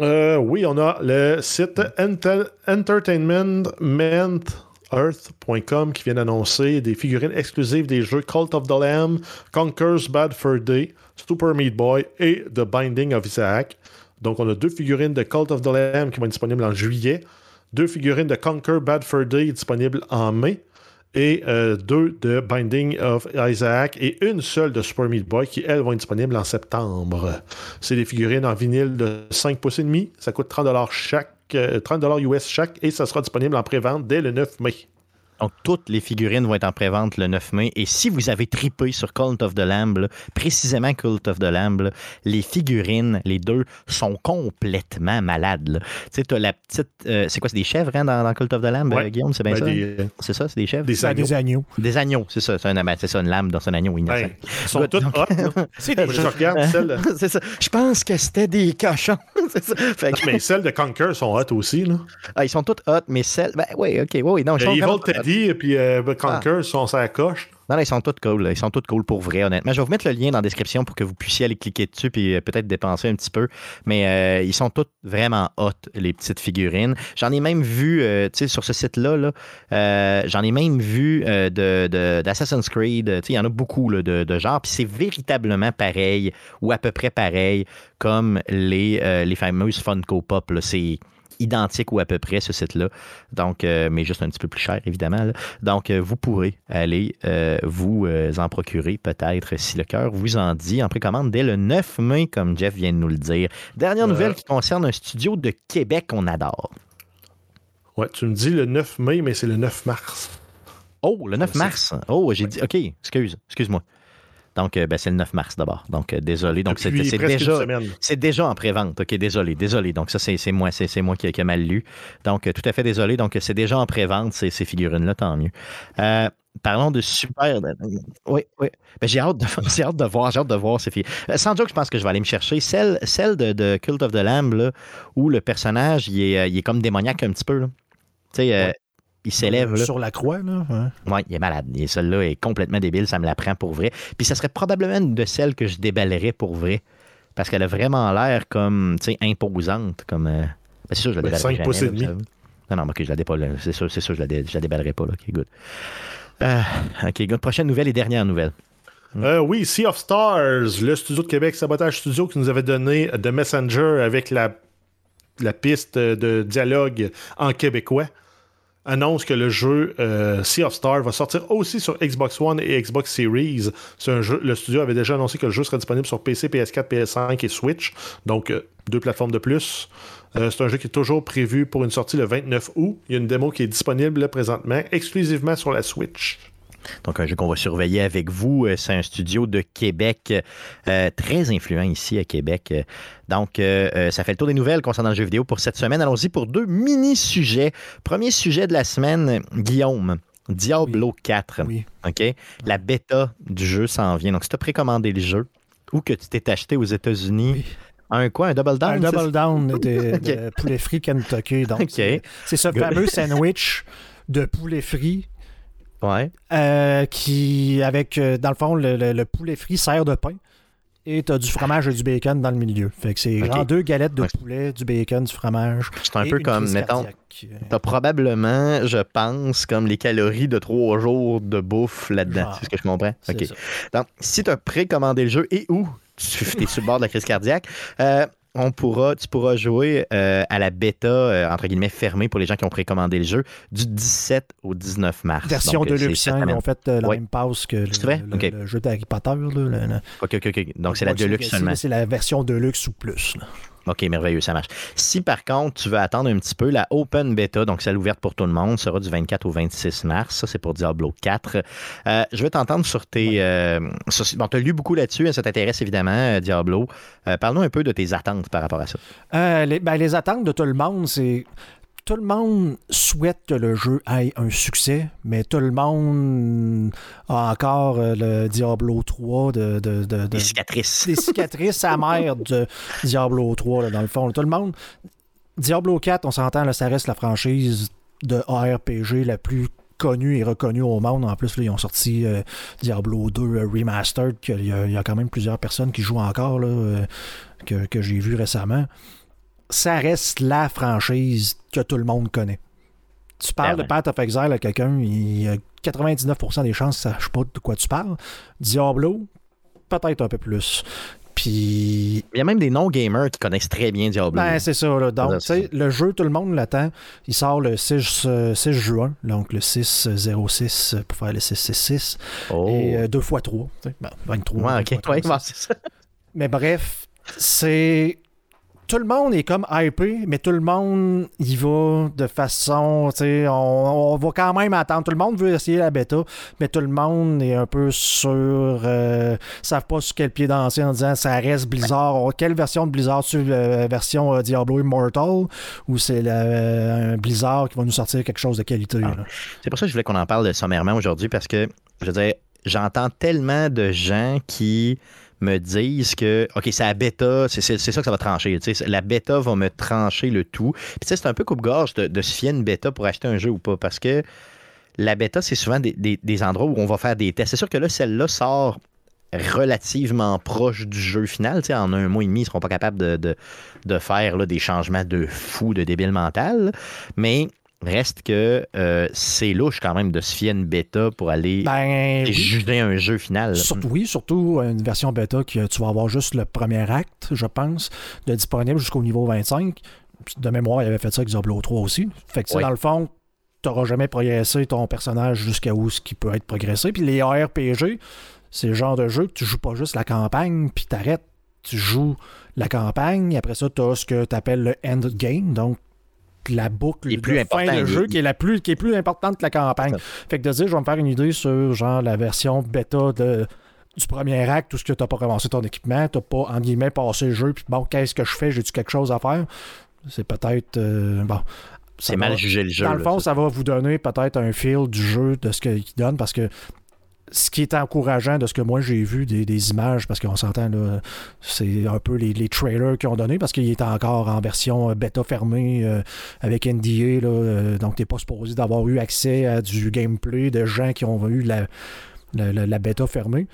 Euh, oui, on a le site entertainmentearth.com qui vient d'annoncer des figurines exclusives des jeux Cult of the Lamb, Conquer's Bad Fur Day, Super Meat Boy et The Binding of Isaac. Donc, on a deux figurines de Cult of the Lamb qui vont être disponibles en juillet, deux figurines de Conquer Bad Fur Day disponibles en mai et euh, deux de Binding of Isaac et une seule de Super Meat Boy qui, elles, vont être disponibles en septembre. C'est des figurines en vinyle de 5 pouces et demi. Ça coûte 30$ chaque, 30$ euh, US chaque et ça sera disponible en pré-vente dès le 9 mai. Donc, toutes les figurines vont être en pré-vente le 9 mai. Et si vous avez tripé sur Cult of the Lamb, précisément Cult of the Lamb, les figurines, les deux, sont complètement malades. Tu sais, tu as la petite. Euh, c'est quoi, c'est des chèvres hein, dans, Cult of the Lamb, euh, Guillaume? C'est bien ben, ça? euh, C'est ça, c'est des chèvres? Des, agneaux. Des agneaux, c'est ça. C'est, un, c'est ça, une lame dans un agneau innocent. ils sont toutes hot. c'est des Je regarde celles. c'est ça. Je pense que c'était des cochons. c'est ça. mais celles de Conquer sont hot aussi. Là. Ah, ils sont toutes hot, mais celles. Ben, oui, OK. Oui, oui. Non, je et puis euh, Conquer ah. sont sa coche. Non, ils sont tous cool. Ils sont tous cool pour vrai, honnêtement. Je vais vous mettre le lien dans la description pour que vous puissiez aller cliquer dessus et euh, peut-être dépenser un petit peu. Mais euh, ils sont tous vraiment hot, les petites figurines. J'en ai même vu, tu sais, sur ce site-là, là, j'en ai même vu d'Assassin's de, Creed. Il y en a beaucoup là, de, de genre. Puis c'est véritablement pareil ou à peu près pareil comme les, les fameuses Funko Pop. C'est identique ou à peu près, ce site-là. Donc, euh, mais juste un petit peu plus cher, évidemment. Donc, euh, vous pourrez aller euh, vous en procurer peut-être si le cœur vous en dit en précommande dès le 9 mai, comme Jeff vient de nous le dire. Dernière nouvelle qui concerne un studio de Québec qu'on adore. Ouais, tu me dis le 9 mai, mais c'est le 9 mars. Oh, le 9 mars. Oh, j'ai dit. OK, excuse, excuse-moi. Donc, euh, ben, c'est le 9 mars d'abord. Donc, euh, désolé. Donc, c'est déjà, c'est déjà en pré-vente. OK, désolé, désolé. Donc, ça, c'est moi, c'est moi qui, ai mal lu. Donc, euh, tout à fait désolé. Donc, c'est déjà en pré-vente, ces, ces figurines-là, tant mieux. parlons de super. Oui, oui. Ben, j'ai hâte, de... hâte de voir, j'ai hâte de voir ces filles. Sans doute, je pense que je vais aller me chercher celle, celle de, Cult of the Lamb, là, où le personnage, il est, il est comme démoniaque un petit peu. Tu sais, il s'élève. Sur la croix, là. Oui, il est malade. Et celle-là est complètement débile, ça me la prend pour vrai. Puis ça serait probablement une de celles que je déballerais pour vrai. Parce qu'elle a vraiment l'air comme, tu sais, imposante. Comme, euh, ben, c'est sûr, je la déballerais jamais. non, non, ok, je la déballe. C'est sûr, c'est sûr, je la, je la déballerai pas. Là. Ok, good. Euh, ok, good. Prochaine nouvelle et dernière nouvelle. Euh, oui, Sea of Stars, le studio de Québec, Sabotage Studio, qui nous avait donné The Messenger avec la, la piste de dialogue en québécois annonce que le jeu euh, Sea of Stars va sortir aussi sur Xbox One et Xbox Series. Le studio avait déjà annoncé que le jeu serait disponible sur PC, PS4, PS5 et Switch. Donc, euh, deux plateformes de plus. Euh, c'est un jeu qui est toujours prévu pour une sortie le 29 août. Il y a une démo qui est disponible présentement exclusivement sur la Switch. Donc, un jeu qu'on va surveiller avec vous. Euh, c'est un studio de Québec, euh, très influent ici à Québec. Donc, euh, ça fait le tour des nouvelles concernant le jeu vidéo pour cette semaine. Allons-y pour deux mini-sujets. Premier sujet de la semaine, Guillaume. Diablo 4. Oui. OK? La bêta du jeu s'en vient. Donc, si tu as précommandé le jeu ou que tu t'es acheté aux États-Unis, Un quoi? Un double down? Un double down de, poulet frit Kentucky. Donc, c'est ce fameux sandwich de poulet frit Ouais. Euh, qui, avec, euh, dans le fond, le, poulet frit sert de pain. et tu as du fromage et du bacon dans le milieu. Fait que c'est genre deux galettes de poulet, du bacon, du fromage. C'est un peu comme, mettons, t'as probablement, je pense, comme les calories de trois jours de bouffe là-dedans. C'est ce que je comprends? OK. Donc, si tu as précommandé le jeu et où tu es sur le bord de la crise cardiaque, euh, on pourra, tu pourras jouer euh, à la bêta, euh, entre guillemets, fermée pour les gens qui ont précommandé le jeu du 17 au 19 mars. Version de luxe, hein, ils ont fait la même passe que le, jeu d'Harry Potter. OK, OK, OK. Donc, c'est la Deluxe seulement. C'est la version Deluxe ou plus. OK, merveilleux, ça marche. Si par contre, tu veux attendre un petit peu, la Open Beta, donc celle ouverte pour tout le monde, sera du 24 au 26 mars. Ça, c'est pour Diablo 4. Euh, je vais t'entendre sur tes. Euh, bon, tu as lu beaucoup là-dessus, hein, ça t'intéresse évidemment, euh, Diablo. Parlons un peu de tes attentes par rapport à ça. les, ben, les attentes de tout le monde, c'est tout le monde souhaite que le jeu ait un succès, mais tout le monde a encore euh, le Diablo 3 de, des cicatrices. Des cicatrices amères de Diablo 3, dans le fond. Tout le monde. Diablo 4, on s'entend, ça reste la franchise de ARPG la plus connue et reconnue au monde. En plus, là, ils ont sorti euh, Diablo 2 euh, Remastered, il y, a, quand même plusieurs personnes qui jouent encore, que, que j'ai vu récemment ça reste la franchise que tout le monde connaît. Tu parles ben de Path of Exile à quelqu'un, il y a 99% des chances ça ne sache pas de quoi tu parles. Diablo, peut-être un peu plus. Puis. Il y a même des non-gamers qui connaissent très bien Diablo. Ben, c'est ça. Là. Donc, le jeu, tout le monde l'attend. Il sort le 6, euh, juin, donc le 6-06 pour faire le 6-6-6. Oh. Et 2 x 3. Ben, 23. Ouais, ok. Mais bref, c'est tout le monde est comme hypé, mais tout le monde y va de façon, tu sais, on, va quand même attendre. Tout le monde veut essayer la bêta, mais tout le monde est un peu sur, euh, savent pas sur quel pied danser en disant ça reste Blizzard. Quelle version de Blizzard sur la version euh, Diablo Immortal ou c'est un Blizzard qui va nous sortir quelque chose de qualité. Ah. C'est pour ça que je voulais qu'on en parle sommairement aujourd'hui parce que, je veux dire, j'entends tellement de gens qui me disent que, OK, c'est la bêta, c'est ça que ça va trancher. La bêta va me trancher le tout. Puis c'est un peu coupe-gorge de, se fier une bêta pour acheter un jeu ou pas, parce que la bêta, c'est souvent des, endroits où on va faire des tests. C'est sûr que là, celle-là sort relativement proche du jeu final. en un mois et demi, ils ne seront pas capables de, faire là, des changements de fou, de débile mental. Mais Reste que euh, c'est louche quand même de se fier une bêta pour aller ben, juger un jeu final. oui, surtout une version bêta que tu vas avoir juste le premier acte, je pense, de disponible jusqu'au niveau 25. De mémoire, il avait fait ça avec Diablo 3 aussi. Fait que dans le fond, tu n'auras jamais progressé ton personnage jusqu'à où ce qui peut être progressé. Puis les RPG, c'est le genre de jeu que tu joues pas juste la campagne, puis t'arrêtes. Tu joues la campagne, après ça, tu as ce que tu appelles le endgame, donc la boucle de plus fin de jeu qui est la plus qui est plus importante que la campagne. Fait que de dire je vais me faire une idée sur genre la version bêta de du premier acte, tout ce que tu n'as pas commencé ton équipement, tu n'as pas, en guillemets, passé le jeu, puis bon, qu'est-ce que je fais, j'ai-tu quelque chose à faire? C'est peut-être. Euh, bon. C'est mal jugé le jeu. Dans le fond, ça va vous donner peut-être un feel du jeu, de ce qu'il donne, parce que ce qui est encourageant de ce que moi j'ai vu des, images, parce qu'on s'entend c'est un peu les, trailers qu'ils ont donné, parce qu'il est encore en version euh, bêta fermée euh, avec NDA, là, euh, donc t'es pas supposé d'avoir eu accès à du gameplay de gens qui ont eu la, la, bêta fermée.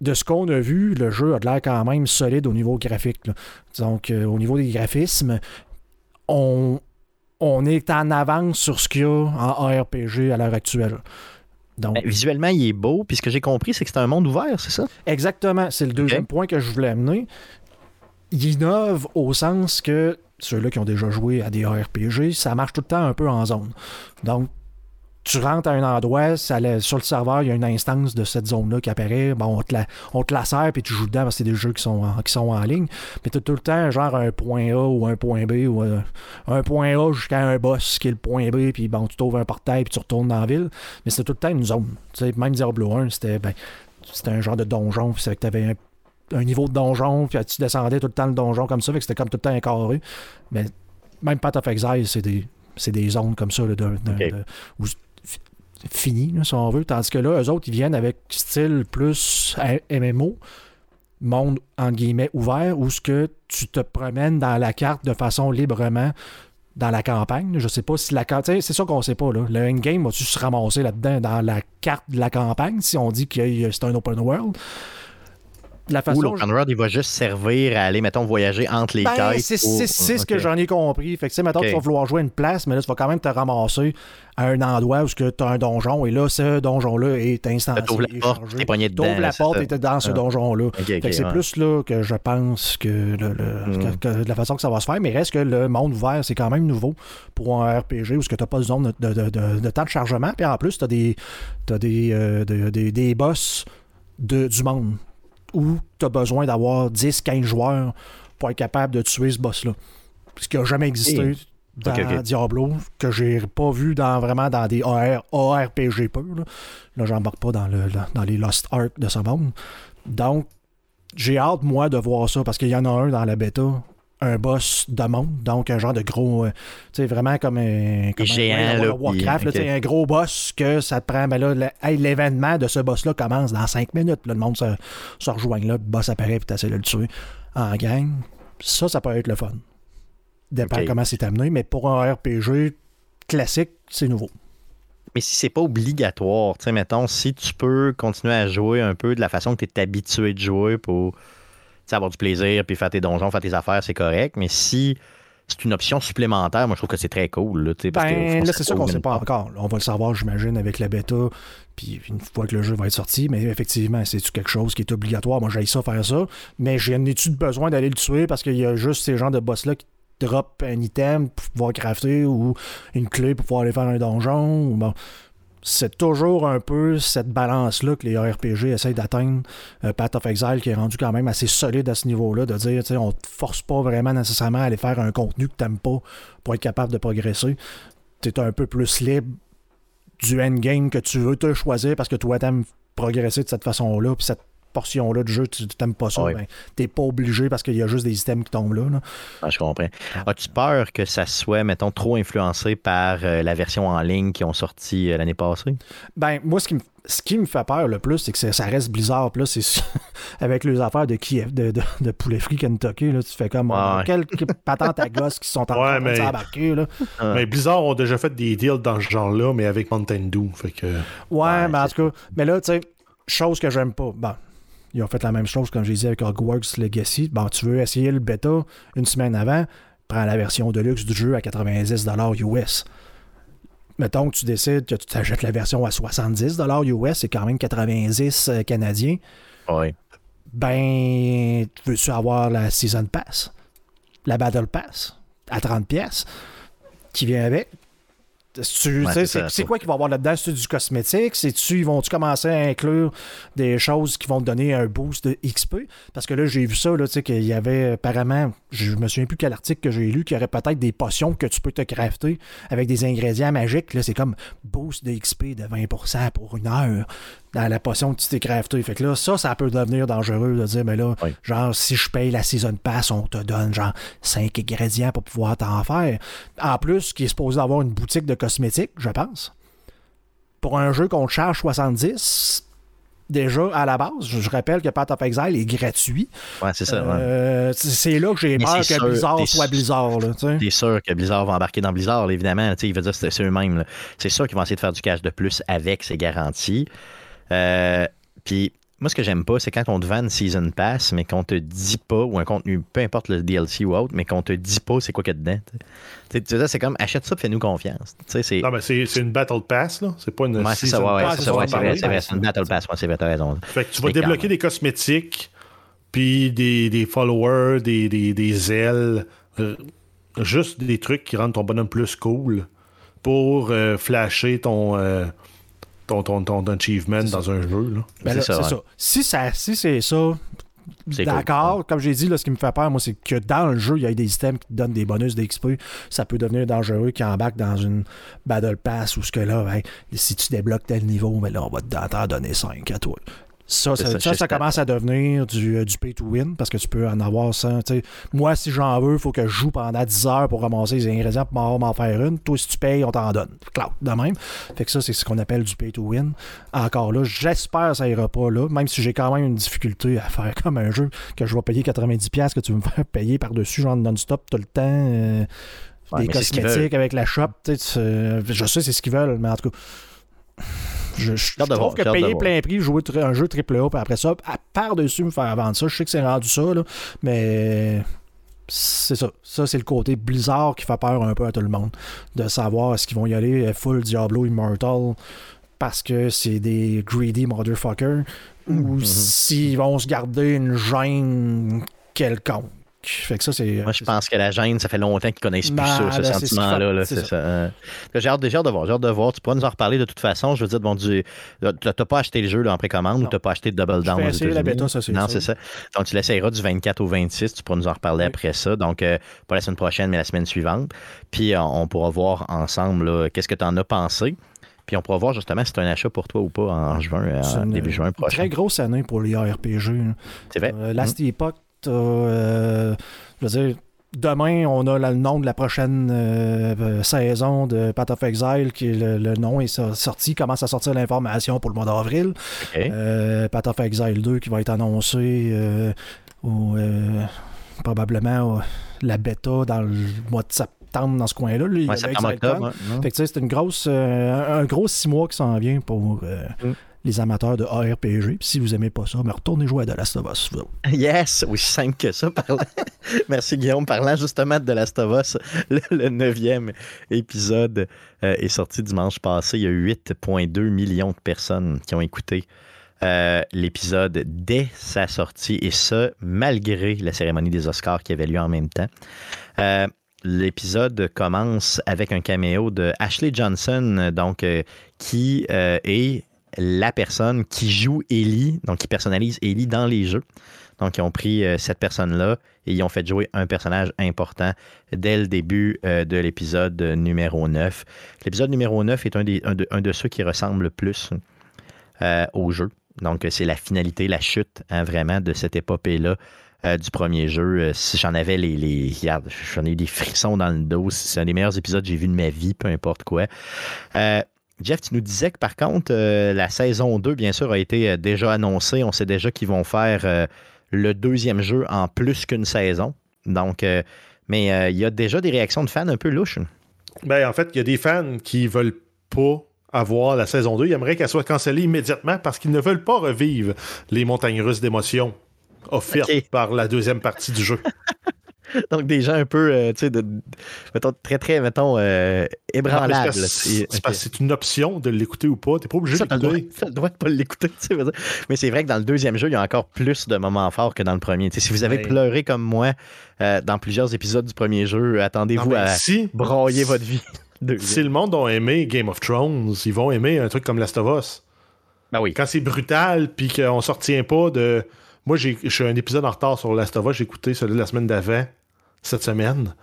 De ce qu'on a vu, le jeu a l'air quand même solide au niveau graphique. Donc, au niveau des graphismes, on, on est en avance sur ce qu'il y a en ARPG à l'heure actuelle. Ben, visuellement, il est beau. Puis ce que j'ai compris, c'est que c'est un monde ouvert, c'est ça? Exactement. C'est le deuxième point que je voulais amener. Il innove au sens que ceux-là qui ont déjà joué à des RPG, ça marche tout le temps un peu en zone. Donc, tu rentres à un endroit, ça, sur le serveur, il y a une instance de cette zone-là qui apparaît. Bon, on te la, on te la sert, puis tu joues dedans parce que c'est des jeux qui sont, en, qui sont en ligne. Mais tu as tout le temps, genre, un point A ou un point B, ou euh, un, point A jusqu'à un boss qui est le point B, puis bon, tu t'ouvres un portail, puis tu retournes dans la ville. Mais c'est tout le temps une zone. Tu sais, même Diablo 1, c'était ben, un genre de donjon, c'est que tu avais un, niveau de donjon, puis tu descendais tout le temps le donjon comme ça, fait que c'était comme tout le temps un carré. Mais même Path of Exile, c'est des c'est des zones comme ça là, de, fini, si on veut. Tandis que là, eux autres, ils viennent avec style plus MMO, monde en guillemets ouvert, où ce que tu te promènes dans la carte de façon librement dans la campagne. Je sais pas si la carte. C'est ça qu'on sait pas. Là. Le endgame va-tu se ramasser là-dedans dans la carte de la campagne si on dit que c'est un open world? La façon. Ou l'open world, il va juste servir à aller, mettons, voyager entre les ben, C'est ce que j'en ai compris. Fait que, mettons, tu vas vouloir jouer une place, mais là, tu vas quand même te ramasser à un endroit où tu as un donjon, et là, ce donjon-là est instancié. Tu la porte, t'es la porte et t'es dans ce ah. donjon-là. fait que c'est plus là que je pense que, hmm. que, la façon que ça va se faire, mais reste que le monde ouvert, c'est quand même nouveau pour un RPG où tu n'as pas de zone de, de, de, temps de chargement, puis en plus, tu as des, as des, euh, des, des boss du monde où tu as besoin d'avoir 10-15 joueurs pour être capable de tuer ce boss-là. Ce qui n'a jamais existé dans Diablo, que j'ai pas vu dans, vraiment dans des AR, ARPG purs. Là, là j'embarque pas dans, le, dans les Lost Ark de ce monde. Donc, j'ai hâte, moi, de voir ça, parce qu'il y en a un dans la bêta un boss de monde, donc un genre de gros, euh, tu sais, vraiment comme un, géant, Warcraft, un gros boss que ça te prend, mais là, l'événement de ce boss-là commence dans 5 minutes, le monde se, se rejoint là, le boss apparaît, puis tu essaies de le tuer en gang. Ça, ça peut être le fun. Dépend comment c'est amené, mais pour un RPG classique, c'est nouveau. Mais si c'est pas obligatoire, tu sais, mettons, si tu peux continuer à jouer un peu de la façon que tu es habitué de jouer pour avoir du plaisir, puis faire tes donjons, faire tes affaires, c'est correct. Mais si c'est une option supplémentaire, moi je trouve que c'est très cool. Là, ben, là c'est sûr qu'on ne sait pas encore. On va le savoir, j'imagine, avec la bêta, puis une fois que le jeu va être sorti. Mais effectivement, c'est quelque chose qui est obligatoire? Moi, j'ai ça, faire ça. Mais j'ai une étude besoin d'aller le tuer parce qu'il y a juste ces gens de boss-là qui drop un item pour pouvoir crafter ou une clé pour pouvoir aller faire un donjon. Ou bon c'est toujours un peu cette balance-là que les RPG essayent d'atteindre. Euh, Path of Exile qui est rendu quand même assez solide à ce niveau-là, de dire, on ne te force pas vraiment nécessairement à aller faire un contenu que tu n'aimes pas pour être capable de progresser. Tu es un peu plus libre du endgame que tu veux te choisir parce que toi, tu aimes progresser de cette façon-là, puis cette portion-là du jeu, tu n'aimes pas ça, ben, tu n'es pas obligé parce qu'il y a juste des items qui tombent là. Ah, je comprends. As-tu peur que ça soit, mettons, trop influencé par euh, la version en ligne qui ont sorti euh, l'année passée? Ben, moi, ce qui me ce qui me fait peur le plus, c'est que ça reste Blizzard. Là, c'est avec les affaires de Kiev, de, de, poulet frit Kentucky, là, tu fais comme quelques patentes à gosses qui sont en train de s'embarquer. Mais Blizzard ont déjà fait des deals dans ce genre-là, mais avec Mountain Dew. Fait que... Ouais, mais en tout cas, mais là, tu sais, chose que j'aime pas. Bon, ils ont fait la même chose, comme je disais, avec Hogwarts Legacy. Bon, tu veux essayer le bêta une semaine avant, prends la version de luxe du jeu à 90 US. Mettons que tu décides que tu t'achètes la version à 70 US, c'est quand même 90 euh, canadiens. Oui. Ben, veux-tu avoir la Season Pass? La Battle Pass? À 30 pièces qui vient avec? C'est quoi qu'il va y avoir là-dedans? C'est du cosmétique? C'est-tu, ils vont-tu commencer à inclure des choses qui vont te donner un boost de XP? Parce que là, j'ai vu ça, là, qu'il y avait apparemment, je me souviens plus quel article que j'ai lu, qu'il y aurait peut-être des potions que tu peux te crafter avec des ingrédients magiques. Là, c'est comme boost de XP de 20% pour une heure dans la potion que tu t'es crafté. Fait que là, ça, ça peut devenir dangereux de dire, mais là, genre, si je paye la Season Pass, on te donne genre 5 ingrédients pour pouvoir t'en faire. En plus, qui est supposé avoir une boutique de cosmétiques, je pense. Pour un jeu qu'on te charge 70, déjà à la base. Je, rappelle que Path of Exile est gratuit. Ouais, c'est ça. Euh, c'est là que j'ai peur que Blizzard soit Blizzard. T'es sûr que Blizzard va embarquer dans Blizzard, évidemment. Il veut dire c'est eux-mêmes. C'est sûr qu'ils vont essayer de faire du cash de plus avec ces garanties. Euh, puis moi, ce que j'aime pas, c'est quand on te vend une Season Pass, mais qu'on te dit pas, ou un contenu, peu importe le DLC ou autre, mais qu'on te dit pas c'est quoi qu'il y a dedans. Tu sais, c'est comme achète ça, fais-nous confiance. Non, mais c'est une Battle Pass, là. C'est pas une ouais, Season ça, ouais, Pass. C'est vrai, c'est vrai, c'est une Battle Pass, c'est vrai, t'as raison. Fait que tu vas débloquer des cosmétiques, puis des, des, followers, des, des, des ailes, euh, juste des trucs qui rendent ton bonhomme plus cool pour euh, flasher ton ton, ton, ton achievement dans un jeu. Ben c'est ça, Si, ça, si c'est ça, D'accord, comme j'ai dit, là, ce qui me fait peur, moi, c'est que dans le jeu, il y a des systèmes qui te donnent des bonus d'XP. Ça peut devenir dangereux qui embarque dans une Battle Pass ou ce que là, si tu débloques tel niveau, mais ben là, on va t'en donner 5 à toi. Ça, ça, commence à devenir du, euh, du pay to win parce que tu peux en avoir ça. Moi, si j'en veux, il faut que je joue pendant 10 heures pour ramasser les ingrédients pour m'en faire une. Toi, si tu payes, on t'en donne. Cloud, de même. Fait que ça, c'est ce qu'on appelle du pay to win. Encore là, j'espère que ça ira pas là, même si j'ai quand même une difficulté à faire comme un jeu que je vais payer 90$ que tu veux me faire payer par-dessus, genre non-stop tout le temps. Euh, des cosmétiques avec la shop. je sais, c'est ce qu'ils veulent, mais en tout cas je, trouve que payer plein prix, jouer un jeu AAA, puis après ça, à par-dessus me faire vendre ça, je sais que c'est rendu ça, là, mais c'est ça. Ça, c'est le côté Blizzard qui fait peur un peu à tout le monde. De savoir est-ce qu'ils vont y aller full Diablo Immortal parce que c'est des greedy motherfuckers ou mm-hmm. s'ils vont se garder une gêne quelconque. Fait que ça, c'est. Moi, je pense que la gêne, ça fait longtemps qu'ils connaissent plus ça, ce sentiment-là. C'est ça. Hein. J'ai hâte, de voir. J'ai hâte de voir. Tu pourras nous en reparler de toute façon. Je veux dire, bon, tu n'as pas acheté le jeu en précommande ou tu n'as pas acheté Double Down. la bêta, ça, Non, c'est ça. Donc, tu l'essayeras du 24 au 26. Tu pourras nous en reparler après ça. Donc, euh, pas la semaine prochaine, mais la semaine suivante. Puis, on pourra voir ensemble qu'est-ce que tu en as pensé. Puis on pourra voir justement si c'est un achat pour toi ou pas en juin, en début juin prochain. Très grosse année pour les RPG. C'est vrai. Euh, Last mm. Epoch, euh, je veux dire, demain, on a le nom de la prochaine euh, saison de Path of Exile, qui le, nom est sorti, commence à sortir l'information pour le mois d'avril. Path of Exile 2 qui va être annoncé probablement la bêta dans le mois de septembre dans ce coin-là. c'est une grosse, euh, un gros six mois qui s'en vient pour euh, mm. Les amateurs de ARPG. Si vous aimez pas ça, mais retournez jouer à The Last of Us. Yes, aussi simple que ça. Merci Guillaume. Parlant justement de The Last of Us, le, neuvième épisode euh, est sorti dimanche passé. Il y a 8,2 millions de personnes qui ont écouté l'épisode dès sa sortie, et ça, malgré la cérémonie des Oscars qui avait lieu en même temps. L'épisode commence avec un caméo de Ashley Johnson, donc euh, qui euh, est la personne qui joue Ellie, donc qui personnalise Ellie dans les jeux. Donc, ils ont pris euh, cette personne-là et ils ont fait jouer un personnage important dès le début de l'épisode numéro 9. L'épisode numéro 9 est un, des, un, de, ceux qui ressemble le plus au jeu. Donc, c'est la finalité, la chute hein, vraiment de cette épopée-là euh, du premier jeu. Euh, si j'en avais les. les j'en ai eu des frissons dans le dos. C'est un des meilleurs épisodes que j'ai vu de ma vie, peu importe quoi. Euh, Jeff, tu nous disais que par contre, la saison 2, bien sûr, a été déjà annoncée. On sait déjà qu'ils vont faire le deuxième jeu en plus qu'une saison. Donc, mais il y a déjà des réactions de fans un peu louches. Ben, en fait, il y a des fans qui veulent pas avoir la saison 2. Ils aimeraient qu'elle soit cancellée immédiatement parce qu'ils ne veulent pas revivre les montagnes russes d'émotions offerte par la deuxième partie du jeu. Donc, des gens un peu, euh, tu sais, de, mettons, très, très, mettons, euh, ébranlables. C'est parce que c'est une option de l'écouter ou pas. T'es pas obligé de l'écouter. Ça doit pas l'écouter, tu sais. Mais c'est vrai que dans le deuxième jeu, il y a encore plus de moments forts que dans le premier. si vous avez pleuré comme moi euh, dans plusieurs épisodes du premier jeu, attendez-vous à broyer votre vie. si le monde a aimé Game of Thrones, ils vont aimer un truc comme Last of Us. Ben oui. Quand c'est brutal, puis qu'on ne se retient pas de moi, je suis un épisode en retard sur Last of Us. J'ai écouté celui de la semaine d'avant, cette semaine.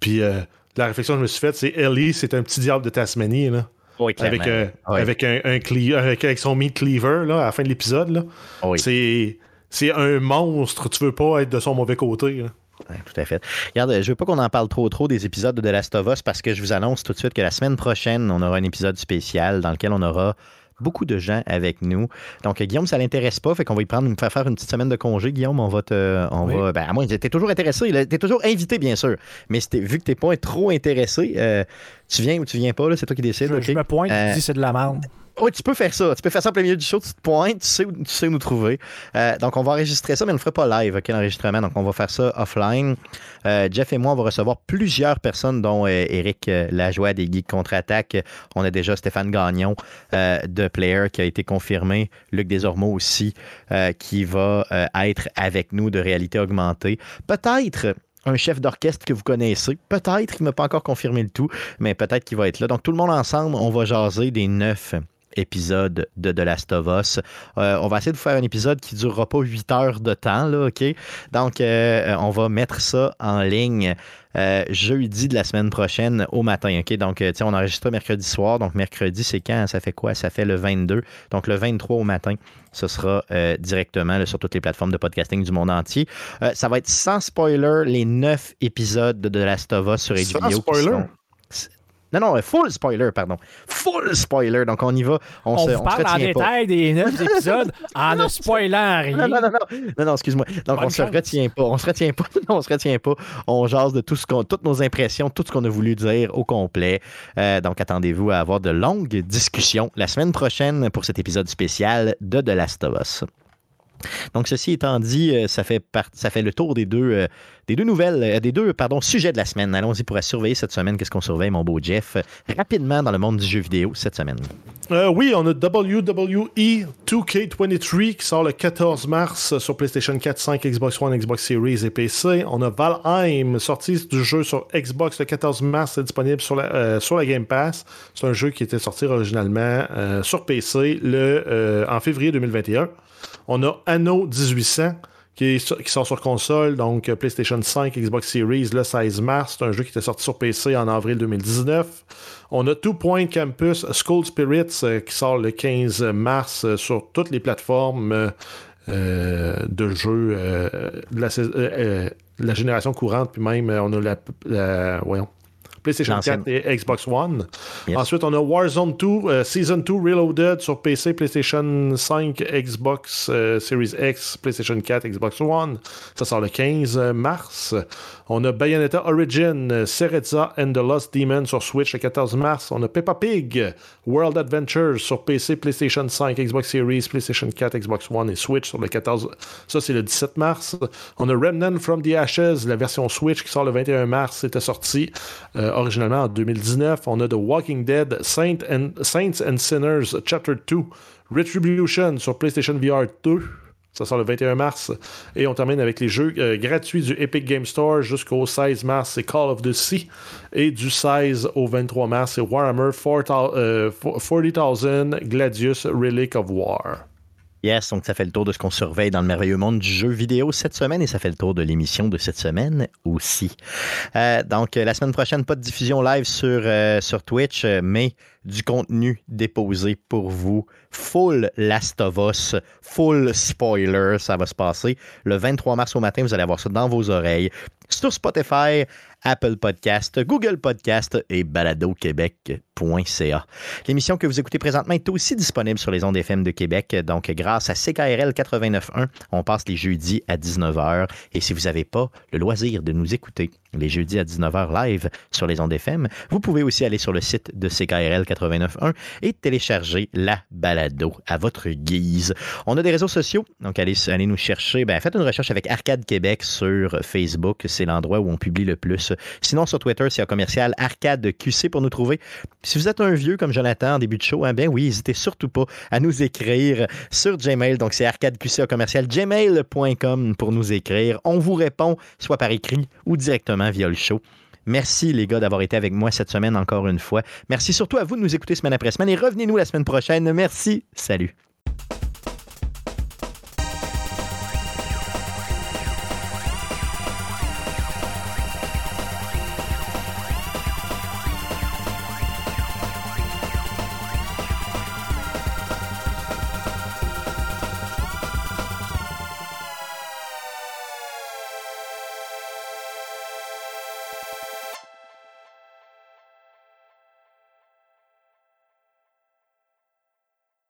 Puis euh, la réflexion que je me suis faite, c'est Ellie, c'est un petit diable de Tasmanie, là. avec, un, avec, un, avec, son meat cleaver là, à la fin de l'épisode. C'est, c'est un monstre. Tu veux pas être de son mauvais côté. tout à fait. Regarde, je veux pas qu'on en parle trop trop des épisodes de The Last of Us parce que je vous annonce tout de suite que la semaine prochaine, on aura un épisode spécial dans lequel on aura beaucoup de gens avec nous. Donc, Guillaume, ça l'intéresse pas, fait qu'on va y prendre, faire faire une petite semaine de congé. Guillaume, on va te. On va, ben, à moins, t'es toujours intéressé. T'es toujours invité, bien sûr. Mais vu que t'es pas trop intéressé, euh, tu viens ou tu viens pas, c'est toi qui décides. Je, me pointe, euh, dis c'est de la merde. Oui, tu peux faire ça. Tu peux faire ça en plein milieu du show, tu te pointes, tu sais où, tu sais nous trouver. Euh, donc, on va enregistrer ça, mais on ne le fera pas live, OK, l'enregistrement. Donc, on va faire ça offline. Euh, Jeff et moi, on va recevoir plusieurs personnes, dont euh, Eric Lajoie des Geeks Contre-Attaque. On a déjà Stéphane Gagnon de Player qui a été confirmé. Luc Desormeaux aussi, qui va être avec nous de réalité augmentée. Peut-être un chef d'orchestre que vous connaissez. Peut-être, il ne m'a pas encore confirmé le tout, mais peut-être qu'il va être là. Donc, tout le monde ensemble, on va jaser des neuf épisode de The Last of Us. Euh, on va essayer de vous faire un épisode qui ne durera pas 8 heures de temps, là, OK? Donc, euh, on va mettre ça en ligne euh, jeudi de la semaine prochaine au matin, OK? Donc, tu sais, on enregistre mercredi soir. Donc, mercredi, c'est quand? Ça fait quoi? Ça fait le 22. Donc, le 23 au matin, ce sera directement sur toutes les plateformes de podcasting du monde entier. ça va être sans spoiler les 9 épisodes de The Last of Us sur HBO. Sans spoiler? Non, non, full spoiler, pardon. Full spoiler. Donc, on y va. On, se, on parle en détail des neuf épisodes en ne spoilant rien. Non, non, non, non, non, excuse-moi. Donc, on se retient pas. On se retient pas. Non, on se retient pas. On jase de tout ce qu'on, toutes nos impressions, tout ce qu'on a voulu dire au complet. Euh, donc, attendez-vous à avoir de longues discussions la semaine prochaine pour cet épisode spécial de The Last of Us. Donc, ceci étant dit, euh, ça fait, le tour des deux, euh, nouvelles, euh, des deux pardon, sujets de la semaine. Allons-y pour surveiller cette semaine. Qu'est-ce qu'on surveille, mon beau Jeff, rapidement dans le monde du jeu vidéo cette semaine? oui, on a WWE 2K23 qui sort le 14 mars sur PlayStation 4, 5, Xbox One, Xbox Series et PC. On a Valheim, sortie du jeu sur Xbox le 14 mars, disponible sur la, sur la Game Pass. C'est un jeu qui était sorti originalement sur PC le, en février 2021. On a Anno 1800 qui, sort sur console, donc euh, PlayStation 5, Xbox Series le 16 mars. C'est un jeu qui était sorti sur PC en avril 2019. On a Two Point Campus School Spirits euh, qui sort le 15 mars euh, sur toutes les plateformes de jeux de la, génération courante, puis même on a la, la PlayStation 4 et Xbox One. Ensuite, on a Warzone 2, euh, Season 2 Reloaded sur PC, PlayStation 5, Xbox euh, Series X, PlayStation 4, Xbox One. Ça sort le 15 mars. On a Bayonetta Origin, Cereza and the Lost Demon sur Switch le 14 mars. On a Peppa Pig, World Adventures sur PC, PlayStation 5, Xbox Series, PlayStation 4, Xbox One et Switch sur le 14. Ça, c'est le 17 mars. On a Remnant from the Ashes, la version Switch qui sort le 21 mars. C'était sorti euh, originalement en 2019. On a The Walking Dead, Saints and Sinners, Chapter 2, Retribution sur PlayStation VR 2. Ça sort le 21 mars. Et on termine avec les jeux euh, gratuits du Epic Game Store jusqu'au 16 mars. C'est Call of the Sea. Et du 16 au 23 mars, c'est Warhammer 40,000 euh, Gladius Relic of War. Yes, donc ça fait le tour de ce qu'on surveille dans le merveilleux monde du jeu vidéo cette semaine et ça fait le tour de l'émission de cette semaine aussi. Euh, donc la semaine prochaine, pas de diffusion live sur, sur Twitch, mais du contenu déposé pour vous. Full Last of Us, full spoiler, ça va se passer. Le 23 mars au matin, vous allez avoir ça dans vos oreilles sur Spotify, Apple Podcast, Google Podcast et baladoquebec.ca. L'émission que vous écoutez présentement est aussi disponible sur les ondes FM de Québec. Donc, grâce à CKRL 89.1, on passe les jeudis à 19h. Et si vous n'avez pas le loisir de nous écouter les jeudis à 19h live sur les ondes FM, vous pouvez aussi aller sur le site de CKRL 89.1 et télécharger la balado à votre guise. On a des réseaux sociaux, donc allez, allez nous chercher. Ben, faites une recherche avec Arcade Québec sur Facebook. C'est l'endroit où on publie le plus Sinon, sur Twitter, c'est un commercial Arcade QC pour nous trouver. Si vous êtes un vieux comme Jonathan en début de show, hein, ben oui, n'hésitez surtout pas à nous écrire sur Gmail. Donc, c'est arcadeqc commercial gmail.com pour nous écrire. On vous répond soit par écrit ou via le show. Merci les gars d'avoir été avec moi cette semaine encore une fois. Merci surtout à vous de nous écouter semaine après semaine et revenez-nous la semaine prochaine. Merci. Salut.